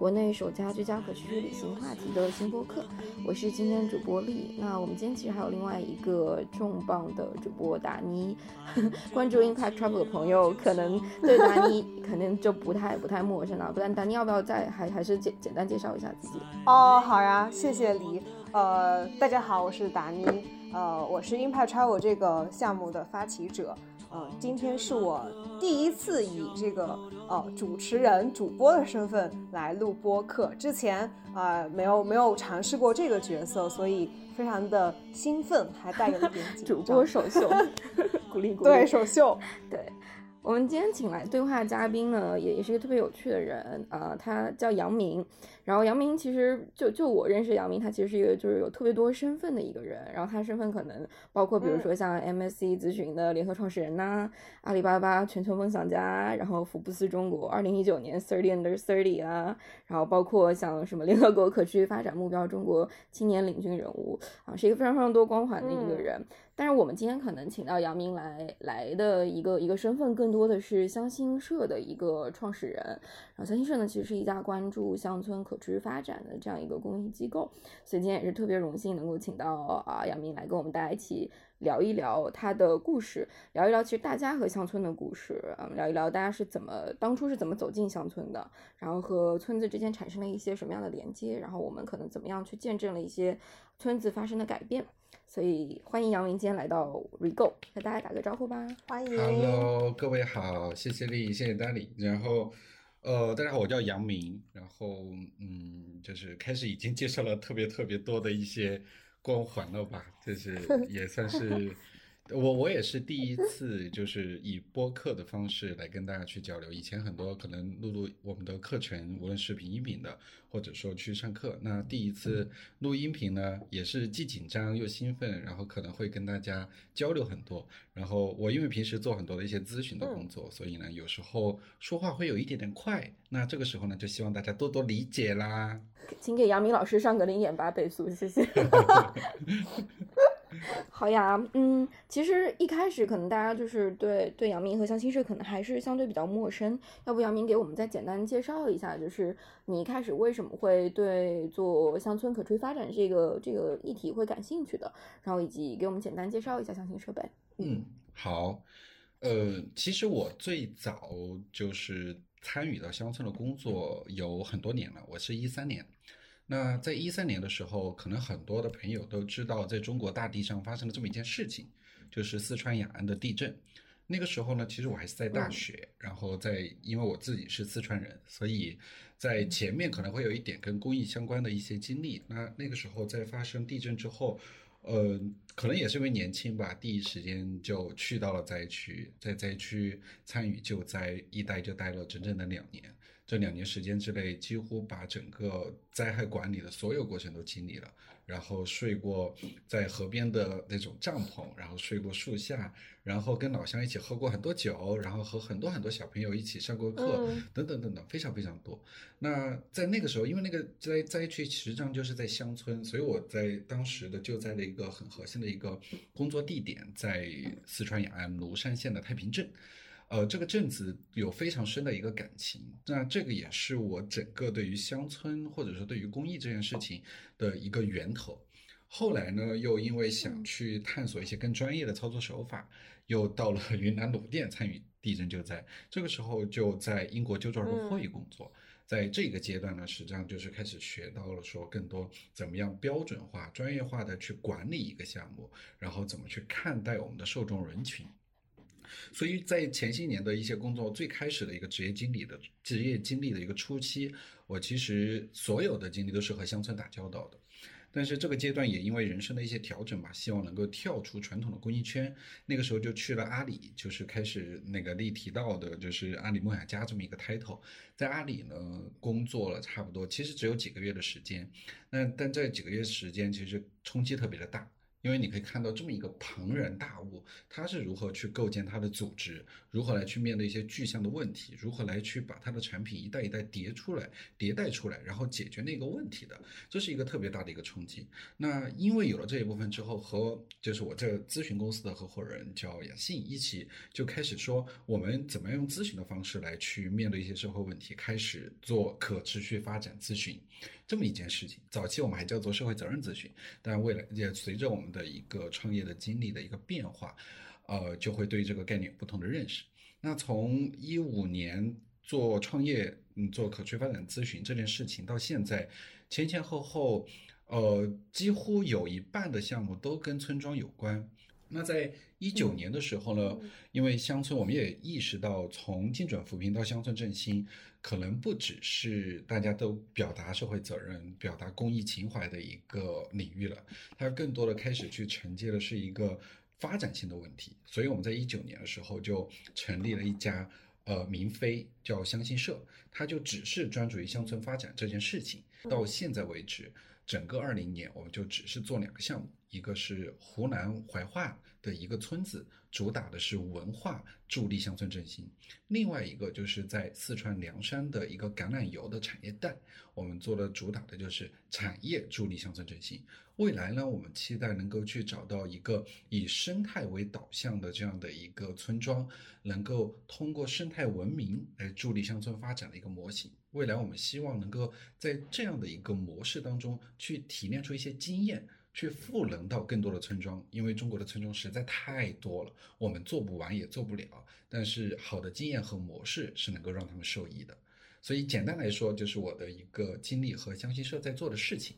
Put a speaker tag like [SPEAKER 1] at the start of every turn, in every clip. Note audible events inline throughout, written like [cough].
[SPEAKER 1] 国内首家聚焦可持续旅行话题的新播客。我是今天主播丽。那我们今天其实还有另外一个重磅的主播达妮。[laughs] 关注 Impact Travel 的朋友，可能对达妮肯定就不太不太陌生了。不然达妮要不要再还还是简简单介绍一下自己？
[SPEAKER 2] 哦，好呀，谢谢黎。呃，大家好，我是达妮，呃，我是 Impact Travel 这个项目的发起者。呃，今天是我第一次以这个呃主持人、主播的身份来录播客，之前呃没有没有尝试过这个角色，所以非常的兴奋，还带有一点紧 [laughs] 张。
[SPEAKER 1] 主播首秀，[laughs] 鼓励鼓励。
[SPEAKER 2] 对首秀，
[SPEAKER 1] 对，我们今天请来对话嘉宾呢，也也是一个特别有趣的人啊、他叫杨明。然后杨明其实就就我认识杨明，他其实是一个就是有特别多身份的一个人。然后他身份可能包括比如说像 MSC 咨询的联合创始人呐、阿里巴巴全球梦想家，然后福布斯中国二零一九年 Thirty Under Thirty 啊，然后包括像什么联合国可持续发展目标中国青年领军人物啊，是一个非常非常多光环的一个
[SPEAKER 2] 嗯
[SPEAKER 1] 人。但是我们今天可能请到杨明来来的一个一个身份，更多的是乡心社的一个创始人。然后乡心社呢，其实是一家关注乡村可持续发展的这样一个公益机构，所以今天也是特别荣幸能够请到啊杨明来跟我们大家一起聊一聊他的故事，聊一聊其实大家和乡村的故事，嗯，聊一聊大家是怎么当初是怎么走进乡村的，然后和村子之间产生了一些什么样的连接，然后我们可能怎么样去见证了一些村子发生的改变。所以欢迎杨明今天来到 Rego，和大家打个招呼吧。
[SPEAKER 2] 欢迎。
[SPEAKER 3] Hello，各位好，谢谢丽，谢谢丹丽。然后，呃，大家好，我叫杨明。然后，嗯，就是开始已经介绍了特别特别多的一些光环了吧，就是也算是我我也是第一次就是以播客的方式来跟大家去交流。以前很多可能录录我们的课程，无论视频、音频的，或者说去上课。那第一次录音频呢，也是既紧张又兴奋，然后可能会跟大家交流很多。然后我因为平时做很多的一些咨询的工作，所以呢，有时候说话会有一点点快。那这个时候呢，就希望大家多多理解啦。
[SPEAKER 1] 请给杨明老师上个零点八倍速，谢谢。[laughs] 好呀，嗯，其实一开始可能大家就是对对杨明和乡亲社可能还是相对比较陌生，要不杨明给我们再简单介绍一下，就是你一开始为什么会对做乡村可持续发展这个这个议题会感兴趣的，然后以及给我们简单介绍一下乡亲社呗。
[SPEAKER 3] 嗯，好。呃，其实我最早就是参与到乡村的工作有很多年了，我是一三年。那在一三年的时候，可能很多的朋友都知道，在中国大地上发生了这么一件事情，就是四川雅安的地震。那个时候呢，其实我还是在大学，然后在因为我自己是四川人，所以在前面可能会有一点跟公益相关的一些经历。那那个时候在发生地震之后，呃，可能也是因为年轻吧，第一时间就去到了灾区，在灾区参与救灾，一待就待了整整的两年。这两年时间之内，几乎把整个灾害管理的所有过程都经历了，然后睡过在河边的那种帐篷，然后睡过树下，然后跟老乡一起喝过很多酒，然后和很多很多小朋友一起上过课，
[SPEAKER 2] 嗯
[SPEAKER 3] 等等等等，非常非常多。那在那个时候，因为那个灾灾区实际上就是在乡村，所以我在当时的救灾的一个很核心的一个工作地点在四川雅安芦山县的太平镇。呃，这个镇子有非常深的一个感情，那这个也是我整个对于乡村或者说对于公益这件事情的一个源头。后来呢，又因为想去探索一些更专业的操作手法，又到了云南鲁甸参与地震救灾。这个时候就在英国救助儿童会工作。在这个阶段呢，实际上就是开始学到了说更多怎么样标准化、专业化的去管理一个项目，然后怎么去看待我们的受众人群。所以在前些年的一些工作，最开始的一个职业经理的职业经历的一个初期，我其实所有的经历都是和乡村打交道的。但是这个阶段也因为人生的一些调整吧，希望能够跳出传统的公益圈。那个时候就去了阿里，就是开始那个丽提到的，就是阿里梦想家这么一个 title。在阿里呢工作了差不多，其实只有几个月的时间，那但这几个月时间其实冲击特别的大。因为你可以看到这么一个庞然大物，它是如何去构建它的组织，如何来去面对一些具象的问题，如何来去把它的产品一代一代叠出来、迭代出来，然后解决那个问题的，这是一个特别大的一个冲击。那因为有了这一部分之后，和就是我这咨询公司的合伙人叫杨信一起就开始说，我们怎么样用咨询的方式来去面对一些社会问题，开始做可持续发展咨询。这么一件事情，早期我们还叫做社会责任咨询，但未来也随着我们的一个创业的经历的一个变化，呃，就会对这个概念有不同的认识。那从一五年做创业，嗯，做可持续发展咨询这件事情到现在，前前后后，呃，几乎有一半的项目都跟村庄有关。那在一九年的时候呢，因为乡村，我们也意识到，从精准扶贫到乡村振兴。可能不只是大家都表达社会责任、表达公益情怀的一个领域了，它更多的开始去承接的是一个发展性的问题。所以我们在一九年的时候就成立了一家呃民非叫乡信社，它就只是专注于乡村发展这件事情。到现在为止，整个二零年我们就只是做两个项目，一个是湖南怀化的一个村子。主打的是文化助力乡村振兴，另外一个就是在四川凉山的一个橄榄油的产业带，我们做的主打的就是产业助力乡村振兴。未来呢，我们期待能够去找到一个以生态为导向的这样的一个村庄，能够通过生态文明来助力乡村发展的一个模型。未来我们希望能够在这样的一个模式当中去提炼出一些经验。去赋能到更多的村庄，因为中国的村庄实在太多了，我们做不完也做不了。但是好的经验和模式是能够让他们受益的。所以简单来说，就是我的一个经历和湘西社在做的事情。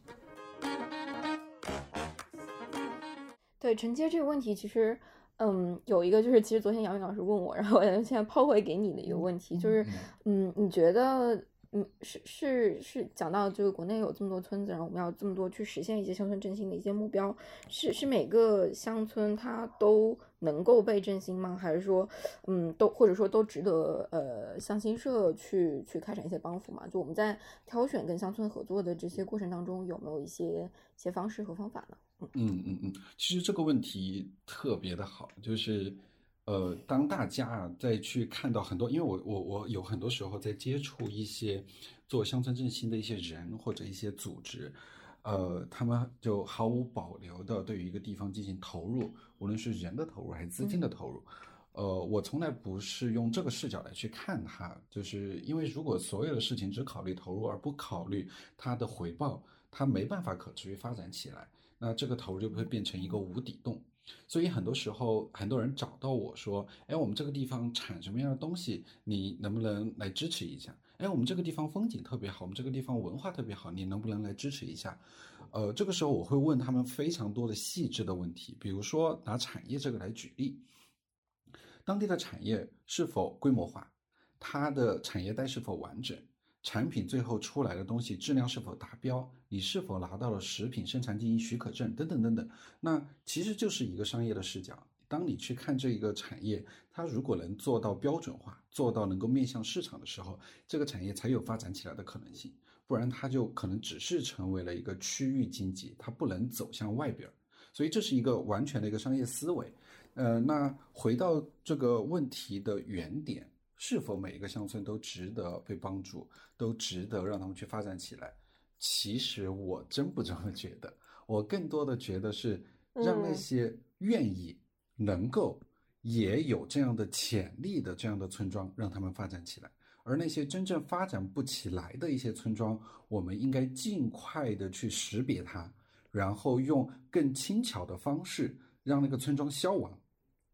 [SPEAKER 1] 对承接这个问题，其实，嗯，有一个就是，其实昨天杨明老师问我，然后我现在抛回给你的一个问题，就是，嗯，你觉得？嗯，是是是，讲到就是国内有这么多村子，然后我们要这么多去实现一些乡村振兴的一些目标，是是每个乡村它都能够被振兴吗？还是说，嗯，都或者说都值得呃乡新社去去开展一些帮扶嘛？就我们在挑选跟乡村合作的这些过程当中，有没有一些一些方式和方法呢？
[SPEAKER 3] 嗯嗯嗯，其实这个问题特别的好，就是。呃，当大家啊再去看到很多，因为我我我有很多时候在接触一些做乡村振兴的一些人或者一些组织，呃，他们就毫无保留的对于一个地方进行投入，无论是人的投入还是资金的投入，呃，我从来不是用这个视角来去看它，就是因为如果所有的事情只考虑投入而不考虑它的回报，它没办法可持续发展起来，那这个投入就会变成一个无底洞。所以很多时候，很多人找到我说：“哎，我们这个地方产什么样的东西，你能不能来支持一下？哎，我们这个地方风景特别好，我们这个地方文化特别好，你能不能来支持一下？”呃，这个时候我会问他们非常多的细致的问题，比如说拿产业这个来举例，当地的产业是否规模化，它的产业带是否完整？产品最后出来的东西质量是否达标？你是否拿到了食品生产经营许可证？等等等等。那其实就是一个商业的视角。当你去看这一个产业，它如果能做到标准化，做到能够面向市场的时候，这个产业才有发展起来的可能性。不然它就可能只是成为了一个区域经济，它不能走向外边。所以这是一个完全的一个商业思维。呃，那回到这个问题的原点。是否每一个乡村都值得被帮助，都值得让他们去发展起来？其实我真不这么觉得，我更多的觉得是让那些愿意、能够、也有这样的潜力的这样的村庄，让他们发展起来。而那些真正发展不起来的一些村庄，我们应该尽快的去识别它，然后用更轻巧的方式让那个村庄消亡。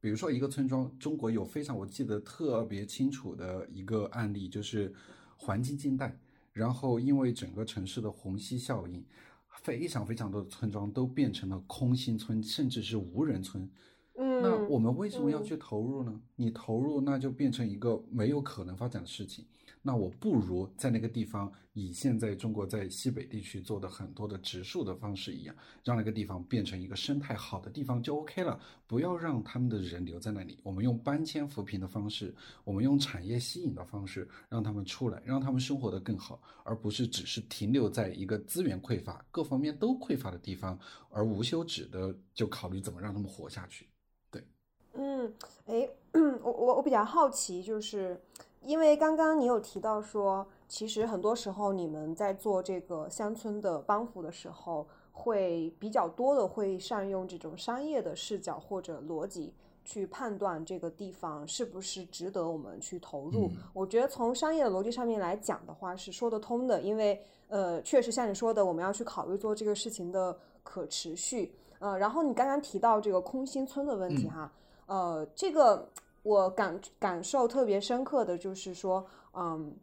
[SPEAKER 3] 比如说，一个村庄，中国有非常我记得特别清楚的一个案例，就是环京金带。然后因为整个城市的虹吸效应，非常非常多的村庄都变成了空心村，甚至是无人村。
[SPEAKER 2] 嗯，
[SPEAKER 3] 那我们为什么要
[SPEAKER 2] 嗯
[SPEAKER 3] 去投入呢？你投入，那就变成一个没有可能发展的事情。那我不如在那个地方以现在中国在西北地区做的很多的植树的方式一样，让那个地方变成一个生态好的地方就 OK 了。不要让他们的人留在那里，我们用搬迁扶贫的方式，我们用产业吸引的方式，让他们出来，让他们生活得更好，而不是只是停留在一个资源匮乏、各方面都匮乏的地方，而无休止的就考虑怎么让他们活下去。
[SPEAKER 2] 对嗯，哎，[clears throat] 我我我比较好奇，就是因为刚刚你有提到说，其实很多时候你们在做这个乡村的帮扶的时候，会比较多的会善用这种商业的视角或者逻辑。去判断这个地方是不是值得我们去投入，
[SPEAKER 3] 嗯
[SPEAKER 2] 我觉得从商业的逻辑上面来讲的话是说得通的，因为呃，确实像你说的，我们要去考虑做这个事情的可持续。呃，然后你刚刚提到这个空心村的问题
[SPEAKER 3] 嗯
[SPEAKER 2] 哈，呃，这个我感感受特别深刻的就是说，嗯，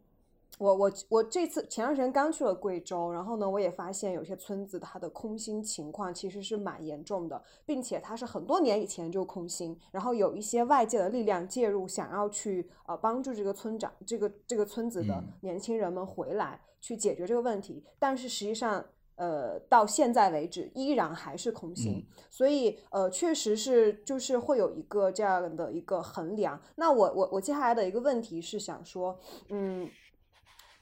[SPEAKER 2] 我我我这次前段时间刚去了贵州，然后呢，我也发现有些村子它的空心情况其实是蛮严重的，并且它是很多年以前就空心，然后有一些外界的力量介入，想要去呃帮助这个村长、这个这个村子的
[SPEAKER 3] 嗯
[SPEAKER 2] 年轻人们回来去解决这个问题，但是实际上。呃，到现在为止依然还是空心，所以呃，确实是就是会有一个这样的一个衡量。那我我我接下来的一个问题是想说，嗯，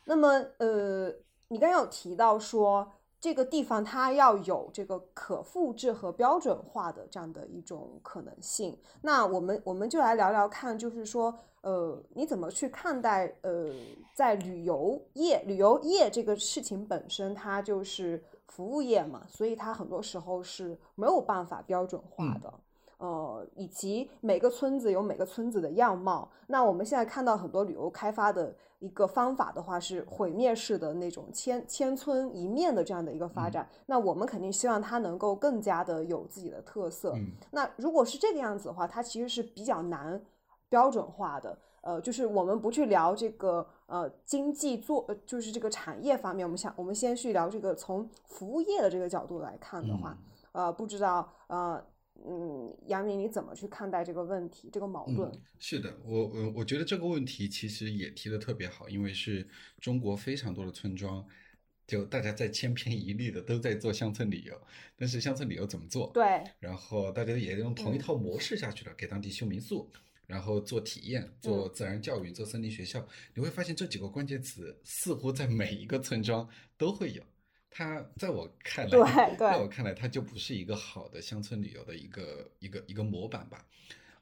[SPEAKER 2] 那么呃，你刚刚有提到说这个地方它要有这个可复制和标准化的这样的一种可能性。那我们我们就来聊聊看，就是说呃，你怎么去看待呃，在旅游业旅游业这个事情本身，它就是服务业嘛，所以它很多时候是没有办法标准化的。呃，以及每个村子有每个村子的样貌。那我们现在看到很多旅游开发的一个方法的话，是毁灭式的那种千千村一面的这样的一个发展。那我们肯定希望它能够更加的有自己的特色。
[SPEAKER 3] 嗯
[SPEAKER 2] 那如果是这个样子的话，它其实是比较难标准化的。呃，就是我们不去聊这个呃经济做，呃就是这个产业方面，我们想我们先去聊这个从服务业的这个角度来看的话，呃，不知道呃嗯，杨明你怎么去看待这个问题，这个矛盾？
[SPEAKER 3] 嗯，是的，我我我觉得这个问题其实也提的特别好，因为是中国非常多的村庄，就大家在千篇一律的都在做乡村旅游，但是乡村旅游怎么做？
[SPEAKER 2] 对，
[SPEAKER 3] 然后大家也用同一
[SPEAKER 2] 嗯
[SPEAKER 3] 套模式下去了，给当地修民宿，然后做体验，做自然教育，做森林学校，你会发现这几个关键词似乎在每一个村庄都会有。它在我看来，
[SPEAKER 2] 对对
[SPEAKER 3] 在我看来，它就不是一个好的乡村旅游的一个一个一个模板吧。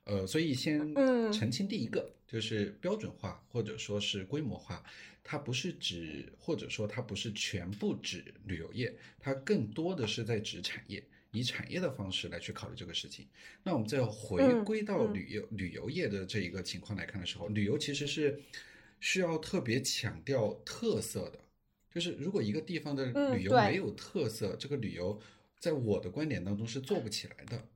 [SPEAKER 3] 呃，所以先
[SPEAKER 2] 嗯
[SPEAKER 3] 澄清第一个，就是标准化或者说是规模化，它不是指或者说它不是全部指旅游业，它更多的是在指产业，以产业的方式来去考虑这个事情。那我们再回
[SPEAKER 2] 嗯
[SPEAKER 3] 归到
[SPEAKER 2] 嗯
[SPEAKER 3] 旅游、旅游业的这一个情况来看的时候，旅游其实是需要特别强调特色的。就是如果一个地方的旅游没有特色，这个旅游在我的观点当中是做不起来的。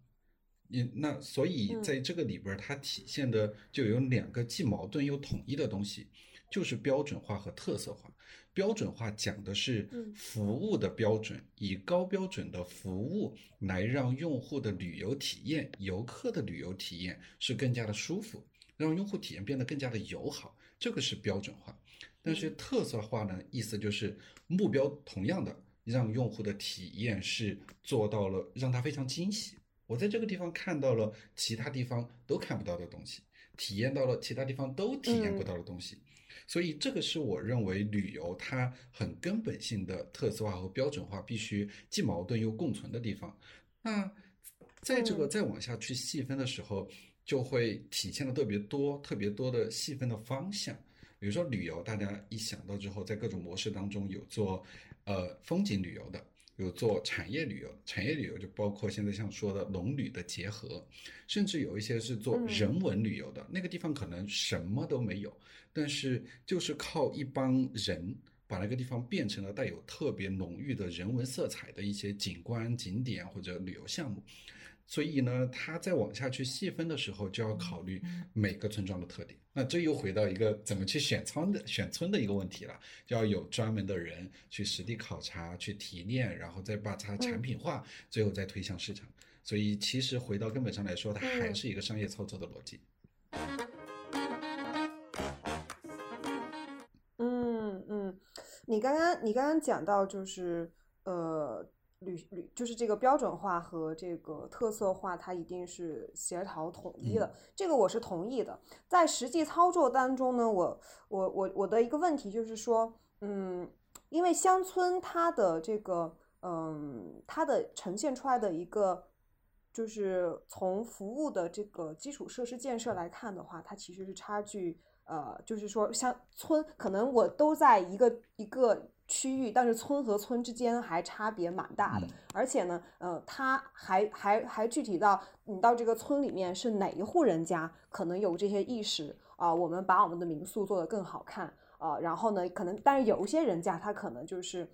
[SPEAKER 3] 你那所以
[SPEAKER 2] 嗯
[SPEAKER 3] 在这个里边儿，它体现的就有两个既矛盾又统一的东西，就是标准化和特色化。标准化讲的是
[SPEAKER 2] 嗯
[SPEAKER 3] 服务的标准，以高标准的服务来让用户的旅游体验、游客的旅游体验是更加的舒服，让用户体验变得更加的友好，这个是标准化。但是特色化呢，意思就是目标同样的，让用户的体验是做到了让他非常惊喜。我在这个地方看到了其他地方都看不到的东西，体验到了其他地方都体验不到的东西。所以这个是我认为旅游它很根本性的特色化和标准化必须既矛盾又共存的地方。那在这个
[SPEAKER 2] 嗯
[SPEAKER 3] 再往下去细分的时候，就会体现的特别多、特别多的细分的方向。比如说旅游，大家一想到之后，在各种模式当中有做呃风景旅游的，有做产业旅游，产业旅游就包括现在像说的农旅的结合，甚至有一些是做
[SPEAKER 2] 嗯
[SPEAKER 3] 人文旅游的，那个地方可能什么都没有，但是就是靠一帮人把那个地方变成了带有特别浓郁的人文色彩的一些景观景点或者旅游项目。所以呢，它再往下去细分的时候，就要考虑每个村庄的特点。那这又回到一个怎么去选仓的选村的一个问题了，就要有专门的人去实地考察、去提炼，然后再把它产品化，最后再推向市场。所以其实回到根本上来说，它还
[SPEAKER 2] 嗯
[SPEAKER 3] 是一个商业操作的逻辑。
[SPEAKER 2] 嗯嗯，你刚刚你刚刚讲到就是呃旅旅就是这个标准化和这个特色化，它一定是协调统一的，这个我是同意的。在实际操作当中呢，我我我我的一个问题就是说，嗯，因为乡村它的这个嗯它的呈现出来的一个。就是从服务的这个基础设施建设来看的话，它其实是差距呃，就是说乡村，可能我都在一个一个区域，但是村和村之间还差别蛮大的。
[SPEAKER 3] 嗯
[SPEAKER 2] 而且呢，呃，它还还还具体到你到这个村里面是哪一户人家，可能有这些意识啊、我们把我们的民宿做得更好看啊、然后呢，可能但是有一些人家他可能就是。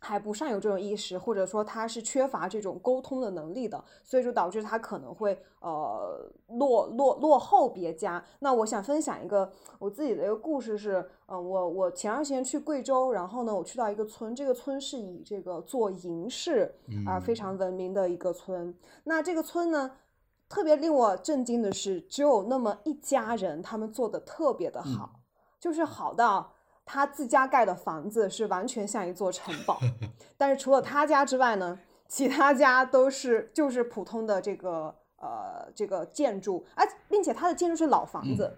[SPEAKER 2] 还不善有这种意识，或者说他是缺乏这种沟通的能力的，所以就导致他可能会呃落落落后别家。那我想分享一个我自己的一个故事是，嗯、我我前段时间去贵州，然后呢，我去到一个村，这个村是以这个做银饰啊、非常闻名的一个村。那这个村呢，特别令我震惊的是，只有那么一家人，他们做的特别的好，就是好到。他自家盖的房子是完全像一座城堡，[laughs] 但是除了他家之外呢，其他家都是就是普通的这个呃这个建筑，而并且他的建筑是老房子，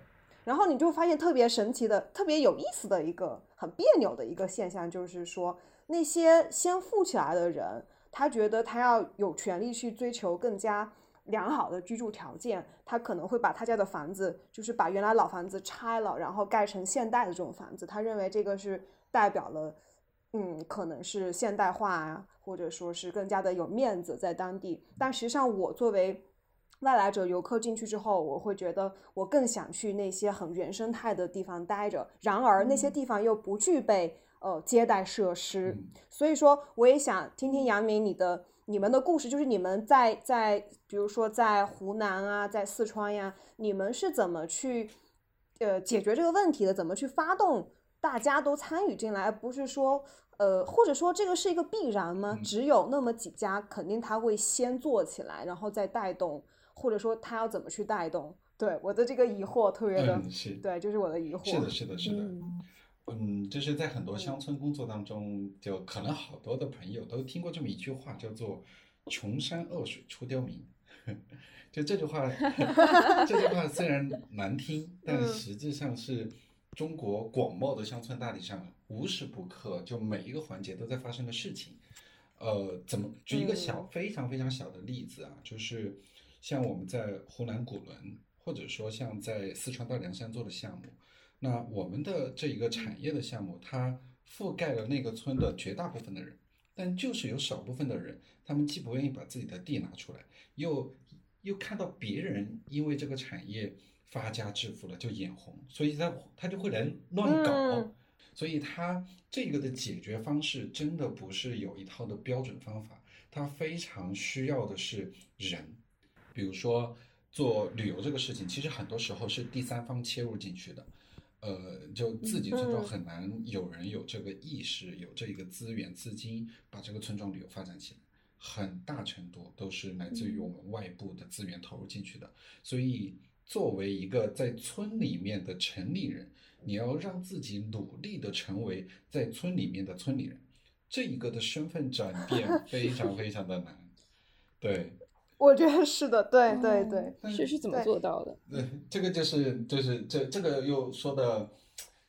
[SPEAKER 2] 然后你就发现特别神奇的、特别有意思的一个很别扭的一个现象，就是说那些先富起来的人，他觉得他要有权利去追求更加良好的居住条件，他可能会把他家的房子，就是把原来老房子拆了，然后盖成现代的这种房子。他认为这个是代表了，嗯，可能是现代化啊，或者说是更加的有面子在当地。但实际上，我作为外来者游客进去之后，我会觉得我更想去那些很原生态的地方待着。然而，那些地方又不具备呃接待设施，
[SPEAKER 3] 嗯
[SPEAKER 2] 所以说我也想听听杨明你的你们的故事，就是你们在在比如说在湖南啊，在四川呀，你们是怎么去呃解决这个问题的？怎么去发动大家都参与进来，而不是说呃或者说这个是一个必然吗？
[SPEAKER 3] 嗯
[SPEAKER 2] 只有那么几家，肯定他会先做起来，然后再带动，或者说他要怎么去带动？对我的这个疑惑特别的，
[SPEAKER 3] 嗯，是，
[SPEAKER 2] 对，就是我的疑惑。
[SPEAKER 3] 是的，是的，是的。
[SPEAKER 1] 嗯
[SPEAKER 3] 嗯，就是在很多乡村工作当中，就可能好多的朋友都听过这么一句话，叫做“穷山恶水出刁民”。[laughs] 就这句话，[laughs] 这句话虽然难听，但
[SPEAKER 2] 嗯
[SPEAKER 3] 实际上是中国广袤的乡村大地上无时不刻就每一个环节都在发生的事情。呃，怎么举一个小、
[SPEAKER 2] 嗯
[SPEAKER 3] 非常非常小的例子啊？就是像我们在湖南古伦，或者说像在四川大凉山做的项目，那我们的这一个产业的项目，它覆盖了那个村的绝大部分的人，但就是有少部分的人，他们既不愿意把自己的地拿出来，又又看到别人因为这个产业发家致富了就眼红，所以他他就会来乱搞。
[SPEAKER 2] 嗯
[SPEAKER 3] 所以它这个的解决方式真的不是有一套的标准方法，它非常需要的是人。比如说做旅游这个事情，其实很多时候是第三方切入进去的，呃，就自己村庄
[SPEAKER 2] 嗯
[SPEAKER 3] 很难有人有这个意识，有这一个资源资金把这个村庄旅游发展起来。很大程度都是来自于我们外部的资源投入进去的，所以作为一个在村里面的城里人，你要让自己努力的成为在村里面的村里人，这一个的身份转变 [laughs] 非常非常的难。对，
[SPEAKER 2] 我觉得是的，对对对，
[SPEAKER 3] 但
[SPEAKER 1] 是是怎么做到的？
[SPEAKER 3] 对，这个就是就是这这个又说的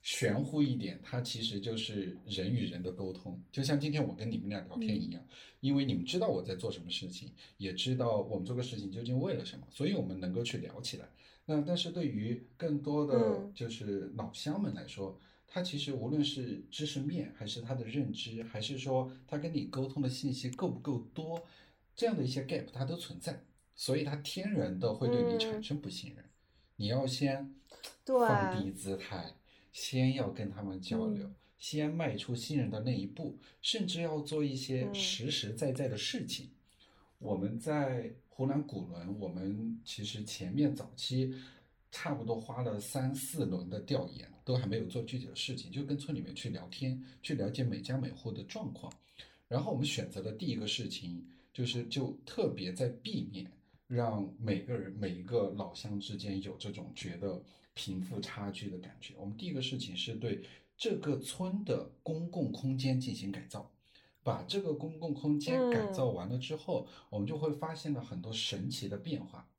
[SPEAKER 3] 玄乎一点，它其实就是人与人的沟通，就像今天我跟你们俩聊天一样，因为你们知道我在做什么事情，也知道我们做个事情究竟为了什么，所以我们能够去聊起来。那但是对于更多的
[SPEAKER 2] 嗯
[SPEAKER 3] 就是老乡们来说，他其实无论是知识面，还是他的认知，还是说他跟你沟通的信息够不够多，这样的一些 gap 它都存在，所以它天然的会对你产
[SPEAKER 2] 嗯
[SPEAKER 3] 生不信任。你要先放低姿态，先要跟他们交流，
[SPEAKER 2] 嗯
[SPEAKER 3] 先迈出信任的那一步，甚至要做一些
[SPEAKER 2] 嗯
[SPEAKER 3] 实实在在的事情。我们在湖南古伦，我们其实前面早期差不多花了三四轮的调研，都还没有做具体的事情，就跟村里面去聊天，去了解每家每户的状况。然后我们选择的第一个事情就是就特别在避免让每个人每一个老乡之间有这种觉得贫富差距的感觉。我们第一个事情是对这个村的公共空间进行改造。把这个公共空间改造完了之后，我们就会发现了很多神奇的变化。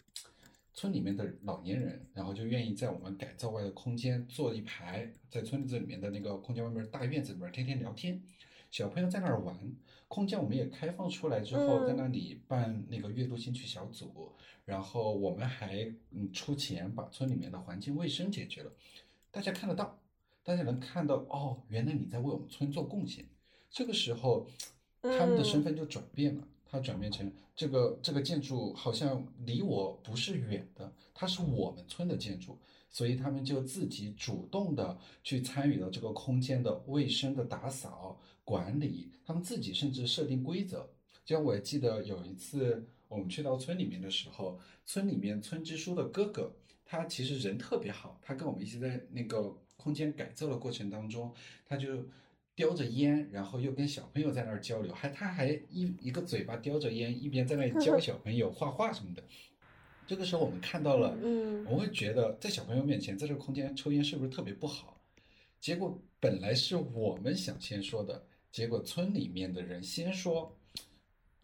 [SPEAKER 3] 村里面的老年人，然后就愿意在我们改造外的空间坐一排，在村子里面的那个空间外面大院子里面天天聊天。小朋友在那儿玩，空间我们也开放出来之后，在那里办那个阅读兴趣小组，然后我们还嗯出钱把村里面的环境卫生解决了，大家看得到，大家能看到哦，原来你在为我们村做贡献。这个时候，他们的身份就转变了，他转变成这个这个建筑好像离我不是远的，它是我们村的建筑，所以他们就自己主动的去参与了这个空间的卫生的打扫管理，他们自己甚至设定规则。就像我记得有一次我们去到村里面的时候，村里面村支书的哥哥，他其实人特别好，他跟我们一起在那个空间改造的过程当中，他就。叼着烟，然后又跟小朋友在那儿交流，还他还一一个嘴巴叼着烟，一边在那里教小朋友画画什么的。这个时候我们看到了，嗯，我会觉得在小朋友面前，在这个空间抽烟是不是特别不好？结果本来是我们想先说的，结果村里面的人先说。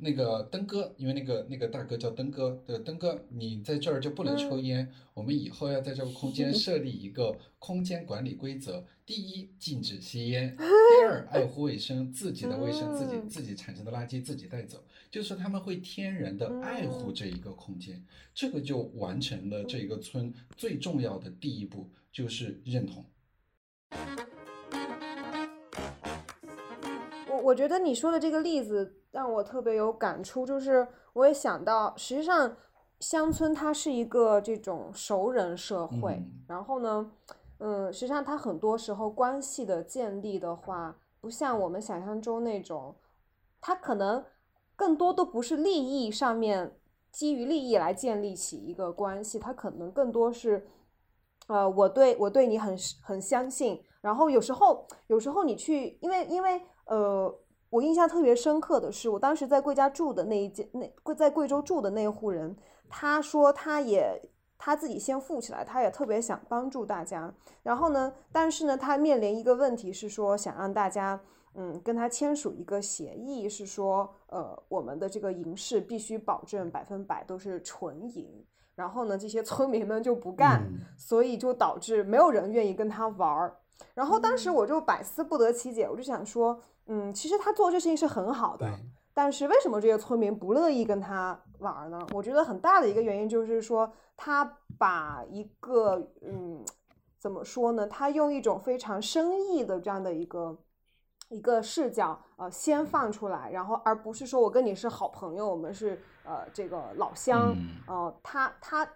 [SPEAKER 3] 那个登哥，因为那个那个大哥叫登哥，对，登哥，你在这儿就不能抽烟。我们以后要在这个空间设立一个空间管理规则：第一，禁止吸烟；[laughs] 第二，爱护卫生，自己的卫生自己自己产生的垃圾自己带走。就是他们会天然的爱护这一个空间，这个就完成了这个村最重要的第一步，就是认同。
[SPEAKER 2] 我我觉得你说的这个例子。让我特别有感触，就是我也想到，实际上乡村它是一个这种熟人社会，然后呢，嗯，实际上它很多时候关系的建立的话，不像我们想象中那种，它可能更多都不是利益上面基于利益来建立起一个关系，它可能更多是，呃，我对我对你很很相信，然后有时候有时候你去，因为因为呃。我印象特别深刻的是，我当时在贵家住的那一间，那贵在贵州住的那户人，他说他也他自己先富起来，他也特别想帮助大家。然后呢，但是呢，他面临一个问题是说，想让大家嗯跟他签署一个协议，是说呃我们的这个银饰必须保证百分百都是纯银。然后呢，这些村民们就不干，所以就导致没有人愿意跟他玩儿。然后当时我就百思不得其解，我就想说。嗯，其实他做这事情是很好的，但是为什么这些村民不乐意跟他玩呢？我觉得很大的一个原因就是说，他把一个嗯，怎么说呢？他用一种非常生意的这样的一个一个视角，呃，先放出来，然后而不是说我跟你是好朋友，我们是呃这个老乡，呃，他他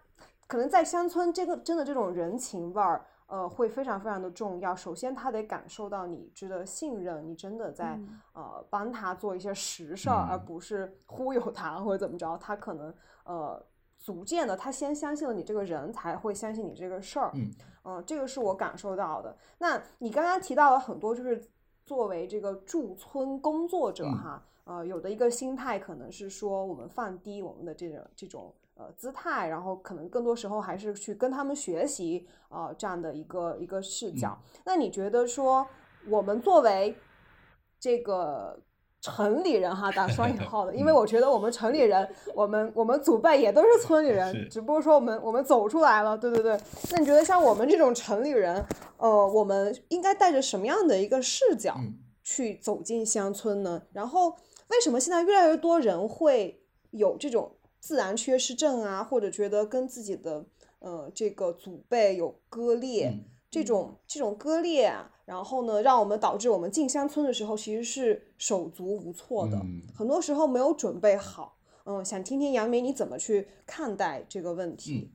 [SPEAKER 2] 可能在乡村这个真的这种人情味儿。呃，会非常非常的重要。首先，他得感受到你值得信任，你真的在呃帮他做一些实事儿，而不是忽悠他或者怎么着。他可能呃逐渐的，他先相信了你这个人，才会相信你这个事儿。
[SPEAKER 3] 嗯，
[SPEAKER 2] 嗯，这个是我感受到的。那你刚刚提到了很多，就是作为这个驻村工作者哈，呃，有的一个心态可能是说，我们放低我们的这种这种。呃，姿态，然后可能更多时候还是去跟他们学习，呃，这样的一个一个视角。那你觉得说，我们作为这个城里人哈，打双引 [laughs] 号的，因为我觉得我们城里人，我们我们祖辈也都是村里人，只不过说我们我们走出来了，对对对。那你觉得像我们这种城里人，呃，我们应该带着什么样的一个视角去走进乡村呢？然后，为什么现在越来越多人会有这种？自然缺失症啊，或者觉得跟自己的呃这个祖辈有割裂，这种这种割裂啊，然后呢，让我们导致我们进乡村的时候其实是手足无措的，很多时候没有准备好。嗯，想听听杨明你怎么去看待这个问题？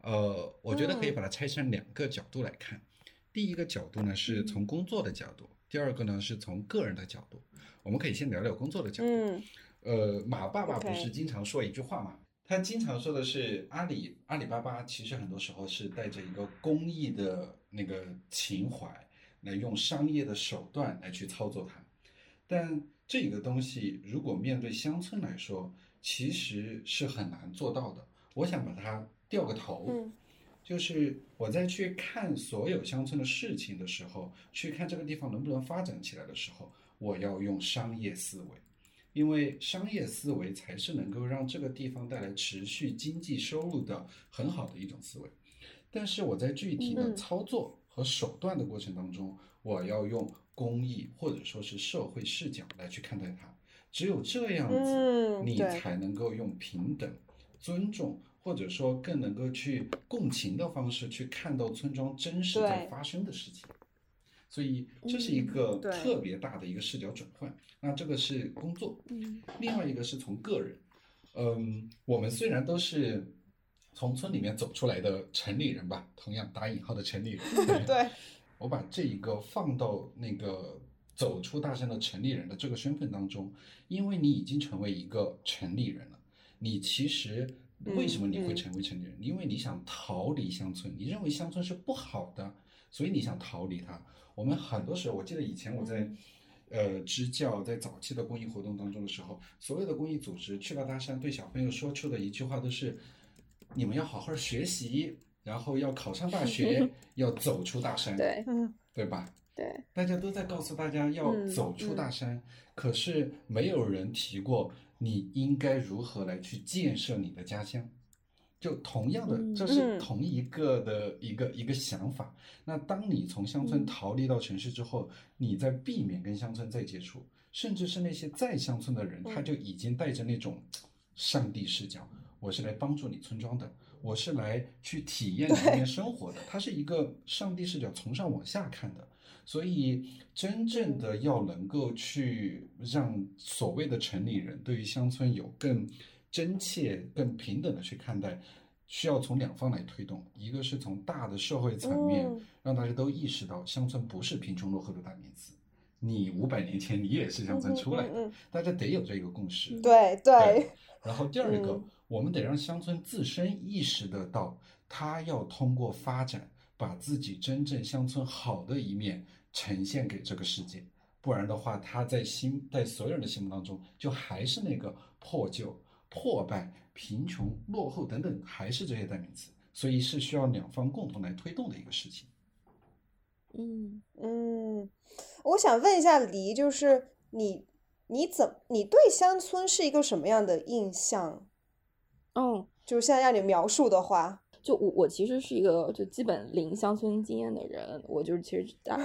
[SPEAKER 3] 呃，我觉得可以把它拆成两个角度来看。第一个角度呢是从工作的角度，第二个呢是从个人的角度。我们可以先聊聊工作的角度。呃，马爸爸不是经常说一句话嘛？他经常说的是阿里阿里巴巴，其实很多时候是带着一个公益的那个情怀，来用商业的手段来去操作它。但这个东西如果面对乡村来说，其实是很难做到的。我想把它掉个头，
[SPEAKER 2] 嗯
[SPEAKER 3] 就是我在去看所有乡村的事情的时候，去看这个地方能不能发展起来的时候，我要用商业思维，因为商业思维才是能够让这个地方带来持续经济收入的很好的一种思维。但是我在具体的
[SPEAKER 2] 嗯
[SPEAKER 3] 操作和手段的过程当中，我要用公益或者说是社会视角来去看待它。只有这样子，你才能够用平等、尊重，或者说更能够去共情的方式去看到村庄真实在发生的事情。所以这是一个特别大的一个视角转换。那这个是工作，
[SPEAKER 1] 嗯
[SPEAKER 3] 另外一个是从个人。嗯，我们虽然都是从村里面走出来的城里人吧，同样打引号的城里人。[laughs]
[SPEAKER 2] 对，
[SPEAKER 3] 我把这一个放到那个走出大山的城里人的这个身份当中，因为你已经成为一个城里人了，你其实为什么你会
[SPEAKER 2] 嗯
[SPEAKER 3] 成为城里人？因为你想逃离乡村，你认为乡村是不好的，所以你想逃离它。我们很多时候，我记得以前我在。呃，支教在早期的公益活动当中的时候，所有的公益组织去到大山，对小朋友说出的一句话都是：你们要好好学习，然后要考上大学，[laughs] 要走出大山，
[SPEAKER 1] 对
[SPEAKER 2] 嗯
[SPEAKER 3] 对吧？
[SPEAKER 1] 对，
[SPEAKER 3] 大家都在告诉大家要
[SPEAKER 2] 嗯
[SPEAKER 3] 走出大山，可是没有人提过你应该如何来去建设你的家乡。就同样的，
[SPEAKER 1] 嗯
[SPEAKER 3] 这是
[SPEAKER 2] 嗯
[SPEAKER 3] 同一个的一个一个想法。那当你从乡村
[SPEAKER 1] 嗯。
[SPEAKER 3] 逃离到城市之后，你在避免跟乡村再接触，甚至是那些在乡村的人，他
[SPEAKER 2] 嗯。
[SPEAKER 3] 就已经带着那种上帝视角，我是来帮助你村庄的，我是来去体验你那边生活的，他是一个上帝视角从上往下看的。所以，真正的要能够去让所谓的城里人对于乡村有更真切、更平等的去看待，需要从两方来推动。一个是从大的社会层面，
[SPEAKER 2] 嗯
[SPEAKER 3] 让大家都意识到乡村不是贫穷落后的代名词。你五百年前你也是乡村出来的，
[SPEAKER 2] 嗯嗯嗯
[SPEAKER 3] 大家得有这个共识。
[SPEAKER 2] 对对，
[SPEAKER 3] 然后第二个，
[SPEAKER 2] 嗯
[SPEAKER 3] 我们得让乡村自身意识得到，他要通过发展，把自己真正乡村好的一面呈现给这个世界。不然的话，他在心在所有人的心目当中，就还是那个破旧、破败、贫穷、落后等等，还是这些代名词。所以是需要两方共同来推动的一个事情。
[SPEAKER 1] 嗯
[SPEAKER 2] 嗯，我想问一下黎，就是你你怎你对乡村是一个什么样的印象？
[SPEAKER 1] 嗯，
[SPEAKER 2] 就是现在让你描述的话，
[SPEAKER 1] 就我我其实是一个就基本零乡村经验的人，我就是其实大，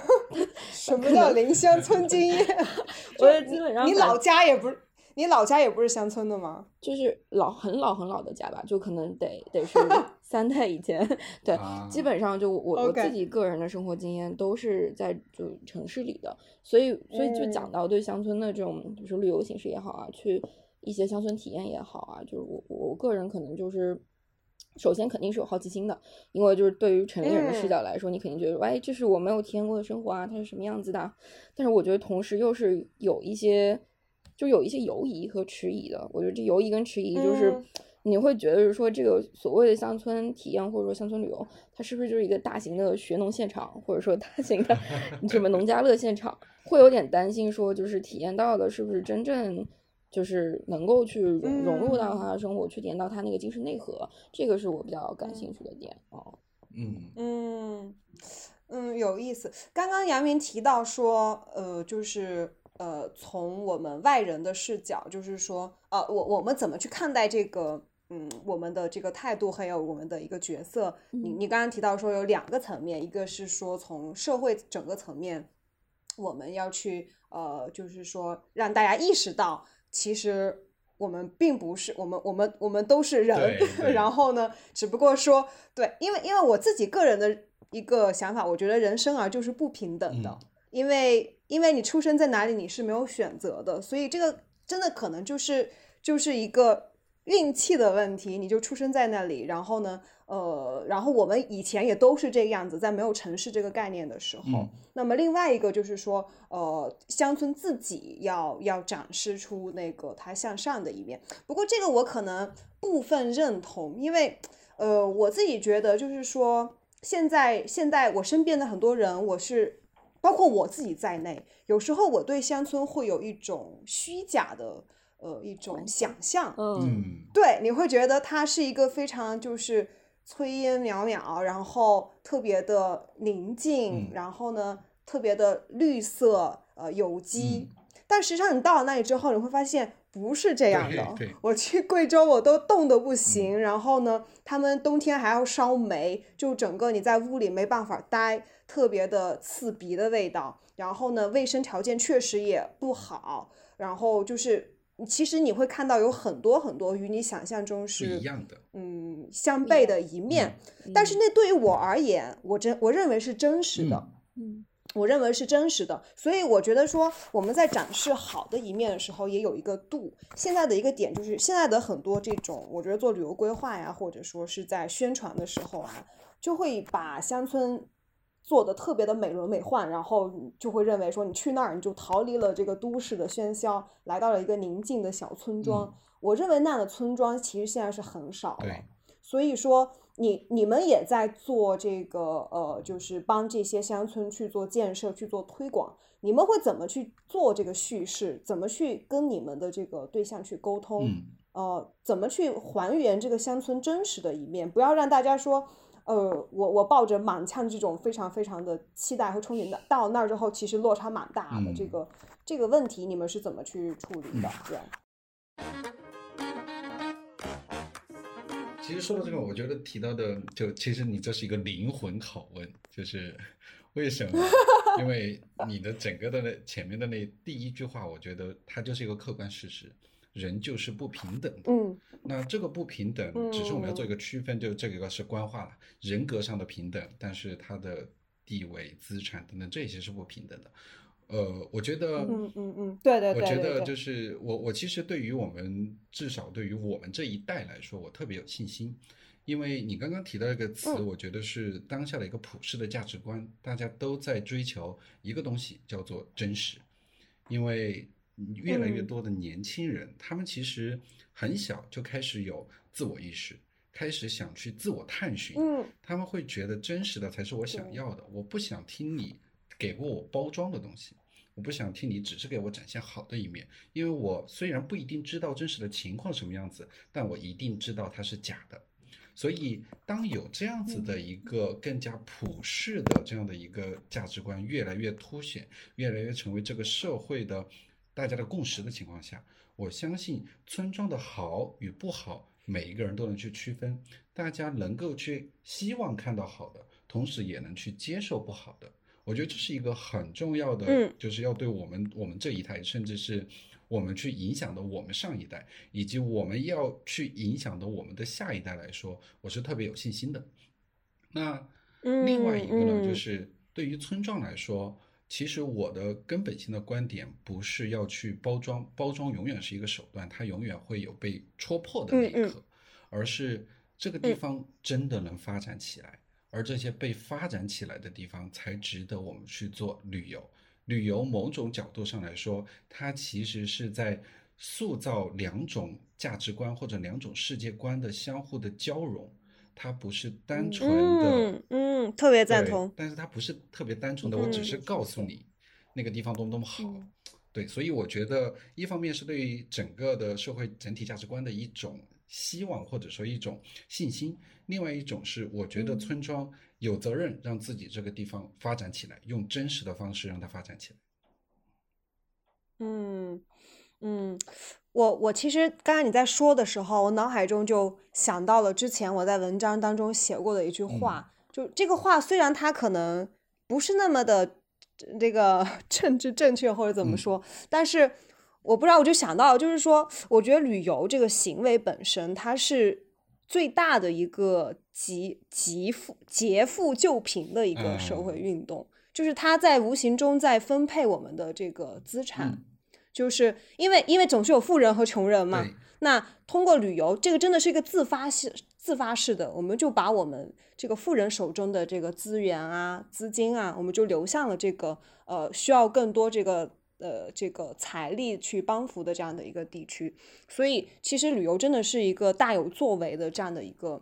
[SPEAKER 2] 什么叫零乡村经验？[laughs]
[SPEAKER 1] 我也基本上
[SPEAKER 2] 你老家也不是，你老家也不是乡村的吗？
[SPEAKER 1] 就是老很老很老的家吧，就可能得得是 [laughs] 三代以前，对，
[SPEAKER 3] 啊
[SPEAKER 1] 基本上就我我自己个人的生活经验都是在就城市里的，所以所以就
[SPEAKER 2] 嗯
[SPEAKER 1] 讲到对乡村的这种，比如说旅游形式也好啊，去一些乡村体验也好啊，就是我我个人可能就是。首先肯定是有好奇心的，因为就是对于城里人的视
[SPEAKER 2] 嗯
[SPEAKER 1] 角来说，你肯定觉得，哎，这是我没有体验过的生活啊，它是什么样子的？但是我觉得同时又是有一些，就有一些犹疑和迟疑的。我觉得这犹疑跟迟疑就是
[SPEAKER 2] 嗯
[SPEAKER 1] 你会觉得说这个所谓的乡村体验或者说乡村旅游，它是不是就是一个大型的学农现场，或者说大型的 [laughs] 什么农家乐现场？会有点担心说，就是体验到的是不是真正就是能够去融融入到
[SPEAKER 2] 嗯
[SPEAKER 1] 他的生活，去体验到他那个精神内核，这个是我比较感兴趣的点哦。
[SPEAKER 3] 嗯
[SPEAKER 2] 嗯嗯，有意思。刚刚杨明提到说，呃，就是呃，从我们外人的视角，就是说，呃，我我们怎么去看待这个，嗯，我们的这个态度，还有我们的一个角色。你你刚刚提到说有两个层面，一个是说从社会整个层面，我们要去呃，就是说让大家意识到，其实我们并不是我们我们我们都是人 [laughs] 然后呢，只不过说对，因为因为我自己个人的一个想法，我觉得人生啊就是不平等的，
[SPEAKER 3] 嗯。
[SPEAKER 2] 因为因为你出生在哪里你是没有选择的，所以这个真的可能就是就是一个运气的问题，你就出生在那里，然后呢，呃，然后我们以前也都是这个样子，在没有城市这个概念的时候，
[SPEAKER 3] 嗯
[SPEAKER 2] 那么另外一个就是说，呃，乡村自己要要展示出那个它向上的一面。不过这个我可能部分认同，因为呃，我自己觉得就是说，现在现在我身边的很多人，我是包括我自己在内，有时候我对乡村会有一种虚假的呃一种想象，
[SPEAKER 1] 嗯。
[SPEAKER 3] 嗯，
[SPEAKER 2] 对，你会觉得它是一个非常就是炊烟袅袅，然后特别的宁静，
[SPEAKER 3] 嗯
[SPEAKER 2] 然后呢特别的绿色，呃有机。
[SPEAKER 3] 嗯。
[SPEAKER 2] 但实际上你到了那里之后，你会发现不是这样的。我去贵州，我都冻得不行。然后呢，他们冬天还要烧煤，就整个你在屋里没办法待，特别的刺鼻的味道。然后呢，卫生条件确实也不好。然后就是，其实你会看到有很多很多与你想象中
[SPEAKER 3] 是
[SPEAKER 2] 是
[SPEAKER 3] 一样的。
[SPEAKER 2] 嗯相悖的一面。
[SPEAKER 1] 嗯
[SPEAKER 2] 但是那对于我而言，我真我认为是真实的。
[SPEAKER 1] 嗯
[SPEAKER 2] 我认为是真实的，所以我觉得说我们在展示好的一面的时候，也有一个度。现在的一个点就是，现在的很多这种，我觉得做旅游规划呀，或者说是在宣传的时候啊，就会把乡村做的特别的美轮美奂，然后就会认为说你去那儿你就逃离了这个都市的喧嚣，来到了一个宁静的小村庄。
[SPEAKER 3] 嗯
[SPEAKER 2] 我认为那样的村庄其实现在是很少了。所以说你你们也在做这个呃，就是帮这些乡村去做建设、去做推广。你们会怎么去做这个叙事？怎么去跟你们的这个对象去沟通？
[SPEAKER 3] 嗯
[SPEAKER 2] 呃，怎么去还原这个乡村真实的一面？不要让大家说，呃，我我抱着满腔这种非常非常的期待和憧憬的，到那儿之后其实落差蛮大的。
[SPEAKER 3] 嗯
[SPEAKER 2] 这个这个问题你们是怎么去处理的？对。
[SPEAKER 3] 其实说到这个，我觉得提到的就其实你这是一个灵魂拷问，就是为什么？因为你的整个的那前面的那第一句话，我觉得它就是一个客观事实，人就是不平等的。
[SPEAKER 2] 嗯
[SPEAKER 3] 那这个不平等，只是我们要做一个区分，就这个是官话了，人格上的平等，但是他的地位、资产等等这些是不平等的。呃，我觉得，
[SPEAKER 2] 嗯嗯嗯，对对对
[SPEAKER 3] 我觉得就是我我其实对于我们至少对于我们这一代来说，我特别有信心，因为你刚刚提到一个词，
[SPEAKER 2] 嗯。
[SPEAKER 3] 我觉得是当下的一个普世的价值观，大家都在追求一个东西，叫做真实，因为越来越
[SPEAKER 2] 嗯。
[SPEAKER 3] 多的年轻人，他们其实很小就开始有自我意识，开始想去自我探寻，
[SPEAKER 2] 嗯。
[SPEAKER 3] 他们会觉得真实的才是我想要的，我不想听你给过我包装的东西，我不想听你只是给我展现好的一面，因为我虽然不一定知道真实的情况什么样子，但我一定知道它是假的。所以，当有这样子的一个更加普世的这样的一个价值观越来越凸显，越来越成为这个社会的大家的共识的情况下，我相信村庄的好与不好，每一个人都能去区分，大家能够去希望看到好的，同时也能去接受不好的。我觉得这是一个很重要的，
[SPEAKER 2] 嗯。
[SPEAKER 3] 就是要对我们我们这一代，甚至是我们去影响的我们上一代，以及我们要去影响的我们的下一代来说，我是特别有信心的。那另外一个呢，
[SPEAKER 2] 嗯。
[SPEAKER 3] 就是对于村庄来说，其实我的根本性的观点不是要去包装，包装永远是一个手段，它永远会有被戳破的那一
[SPEAKER 2] 嗯嗯。
[SPEAKER 3] 刻，而是这个地方真的能发展起来，而这些被发展起来的地方才值得我们去做旅游。旅游某种角度上来说，它其实是在塑造两种价值观或者两种世界观的相互的交融，它不是单纯的。
[SPEAKER 2] 嗯嗯，特别赞同。
[SPEAKER 3] 但是它不是特别单纯的，我只是
[SPEAKER 2] 嗯
[SPEAKER 3] 告诉你那个地方多么多么好。
[SPEAKER 2] 嗯
[SPEAKER 3] 对，所以我觉得一方面是对于整个的社会整体价值观的一种希望，或者说一种信心；另外一种是我觉得
[SPEAKER 2] 嗯。
[SPEAKER 3] 村庄有责任让自己这个地方发展起来，用真实的方式让它发展起来。
[SPEAKER 2] 嗯嗯，我我其实刚才你在说的时候，我脑海中就想到了之前我在文章当中写过的一句话，就这个话虽然它可能不是那么的这个 [laughs] 政治正确或者怎么
[SPEAKER 3] 嗯。
[SPEAKER 2] 说，但是我不知道，我就想到就是说，我觉得旅游这个行为本身，它是最大的一个极极富劫富救贫的一个社会
[SPEAKER 3] 嗯
[SPEAKER 2] 运动，就是它在无形中在分配我们的这个资产。
[SPEAKER 3] 嗯
[SPEAKER 2] 就是因为因为总是有富人和穷人嘛，那通过旅游，这个真的是一个自发式自发式的，我们就把我们这个富人手中的这个资源啊、资金啊，我们就流向了这个呃需要更多这个呃这个财力去帮扶的这样的一个地区。所以其实旅游真的是一个大有作为的这样的一个